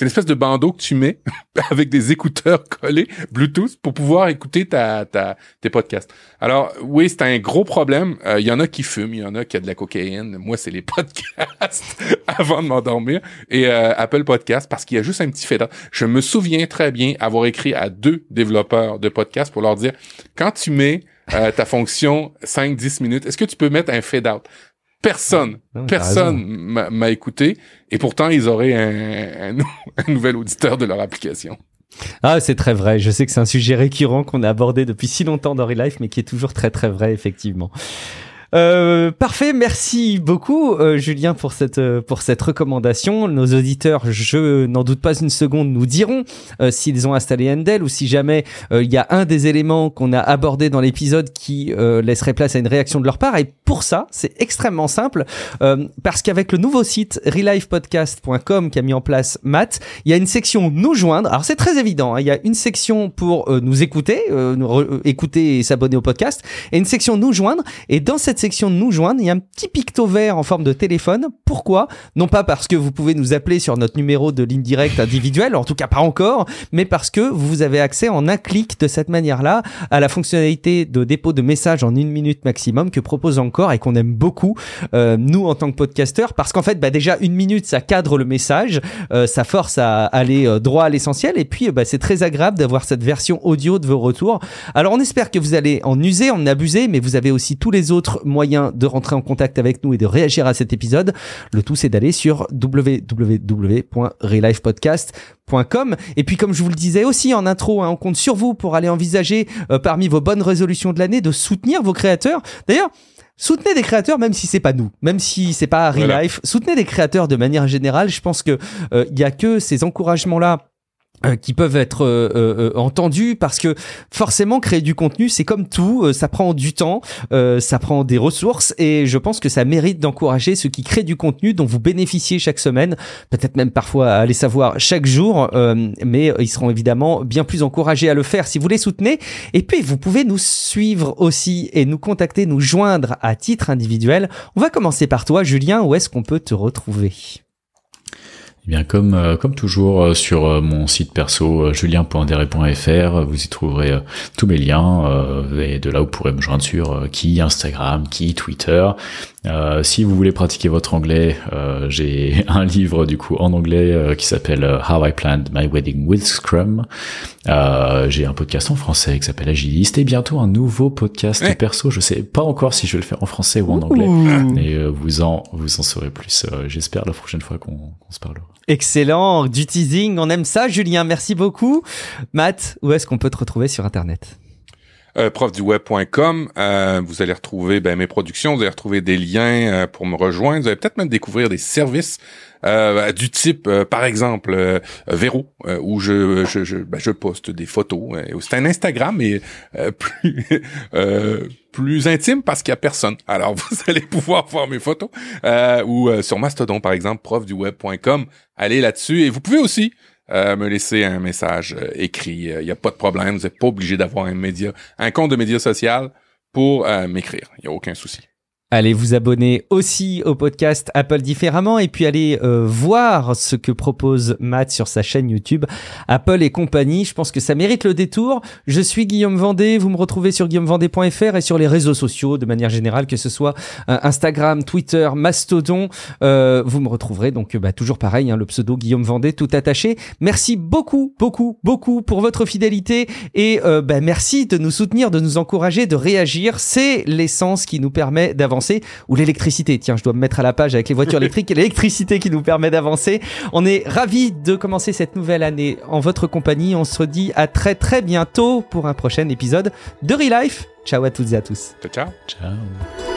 c'est une espèce de bandeau que tu mets avec des écouteurs collés Bluetooth pour pouvoir écouter ta, ta, tes podcasts. Alors, oui, c'est un gros problème. Euh, Il y en a qui fument, il y en a qui a de la cocaïne. Moi, c'est les podcasts avant de m'endormir. Et euh, Apple Podcast, parce qu'il y a juste un petit fait Je me souviens très bien avoir écrit à deux développeurs de podcasts pour leur dire, quand tu mets euh, ta fonction 5-10 minutes, est-ce que tu peux mettre un fade-out? Personne, Non, personne m'a écouté et pourtant ils auraient un, un un nouvel auditeur de leur application. Ah, c'est très vrai. Je sais que c'est un sujet récurrent qu'on a abordé depuis si longtemps dans Relife, mais qui est toujours très très vrai, effectivement. Euh, parfait, merci beaucoup euh, Julien pour cette euh, pour cette recommandation. Nos auditeurs, je n'en doute pas une seconde, nous diront euh, s'ils ont installé Endel ou si jamais euh, il y a un des éléments qu'on a abordé dans l'épisode qui laisserait place à une réaction de leur part. Et pour ça, c'est extrêmement simple parce qu'avec le nouveau site relifepodcast.com qu'a mis en place Matt, il y a une section nous joindre. Alors c'est très évident, hein, il y a une section pour nous écouter, nous écouter et s'abonner au podcast, et une section nous joindre. Et dans cette section de nous joindre, il y a un petit picto vert en forme de téléphone. Pourquoi? Non pas parce que vous pouvez nous appeler sur notre numéro de ligne directe individuelle, en tout cas pas encore, mais parce que vous avez accès en un clic de cette manière-là à la fonctionnalité de dépôt de messages en une minute maximum que propose encore et qu'on aime beaucoup euh, nous en tant que podcasteurs parce qu'en fait bah, déjà une minute ça cadre le message euh, ça force à aller euh, droit à l'essentiel et puis euh, bah, c'est très agréable d'avoir cette version audio de vos retours. Alors on espère que vous allez en user en abuser mais vous avez aussi tous les autres moyens de rentrer en contact avec nous et de réagir à cet épisode le tout c'est d'aller sur www.relifepodcast.com et puis comme je vous le disais aussi en intro hein, on compte sur vous pour aller envisager euh, parmi vos bonnes résolutions de l'année de soutenir vos créateurs d'ailleurs Soutenez des créateurs même si c'est pas nous, même si c'est pas Real Voilà. Life. Soutenez des créateurs de manière générale. Je pense que euh, il y a que ces encouragements là euh, qui peuvent être euh, euh, entendus parce que forcément créer du contenu c'est comme tout euh, ça prend du temps euh, ça prend des ressources et je pense que ça mérite d'encourager ceux qui créent du contenu dont vous bénéficiez chaque semaine peut-être même parfois à aller savoir chaque jour euh, mais ils seront évidemment bien plus encouragés à le faire si vous les soutenez. Et puis vous pouvez nous suivre aussi et nous contacter nous joindre à titre individuel. On va commencer par toi Julien où est-ce qu'on peut te retrouver? Eh bien, comme euh, comme toujours euh, sur euh, mon site perso julien.deré.fr, vous y trouverez tous mes liens et de là vous pourrez me joindre sur qui Instagram, qui Twitter. Si vous voulez pratiquer votre anglais, j'ai un livre du coup en anglais qui s'appelle How I Planned My Wedding with Scrum. Euh, j'ai un podcast en français qui s'appelle Agiliste et bientôt un nouveau podcast Ouais. perso. Je sais pas encore si je vais le faire en français ou en anglais. Ouh. Et euh, vous en vous en saurez plus. euh, J'espère la prochaine fois qu'on qu'on se parlera. Excellent, du teasing, on aime ça Julien, merci beaucoup. Matt, où est-ce qu'on peut te retrouver sur Internet? Euh, profduweb.com, euh, vous allez retrouver ben, mes productions, vous allez retrouver des liens euh, pour me rejoindre, vous allez peut-être même découvrir des services euh, du type, euh, par exemple, euh, Véro, où ben, je poste des photos. c'est un Instagram, mais plus plus intime parce qu'il y a personne. Alors, vous allez pouvoir voir mes photos. Ou sur Mastodon, par exemple, profduweb.com. Allez là-dessus. Et vous pouvez aussi euh, me laisser un message euh, écrit. Il n'y a pas de problème. Vous n'êtes pas obligé d'avoir un média, un compte de média social pour euh, m'écrire. Il n'y a aucun souci. Allez vous abonner aussi au podcast Apple différemment et puis allez euh, voir ce que propose Matt sur sa chaîne YouTube Apple et compagnie. Je pense que ça mérite le détour. Je suis Guillaume Vendée. Vous me retrouvez sur guillaumevendée.fr et sur les réseaux sociaux de manière générale, que ce soit euh, Instagram, Twitter, Mastodon. Euh, vous me retrouverez donc bah, toujours pareil, hein, le pseudo Guillaume Vendée tout attaché. Merci beaucoup, beaucoup, beaucoup pour votre fidélité et bah, merci de nous soutenir, de nous encourager, de réagir. C'est l'essence qui nous permet d'avancer ou l'électricité. Tiens, je dois me mettre à la page avec les voitures électriques et l'électricité qui nous permet d'avancer. On est ravis de commencer cette nouvelle année en votre compagnie. On se dit à très très bientôt pour un prochain épisode de Relife. Ciao à toutes et à tous. Ciao, ciao. Ciao.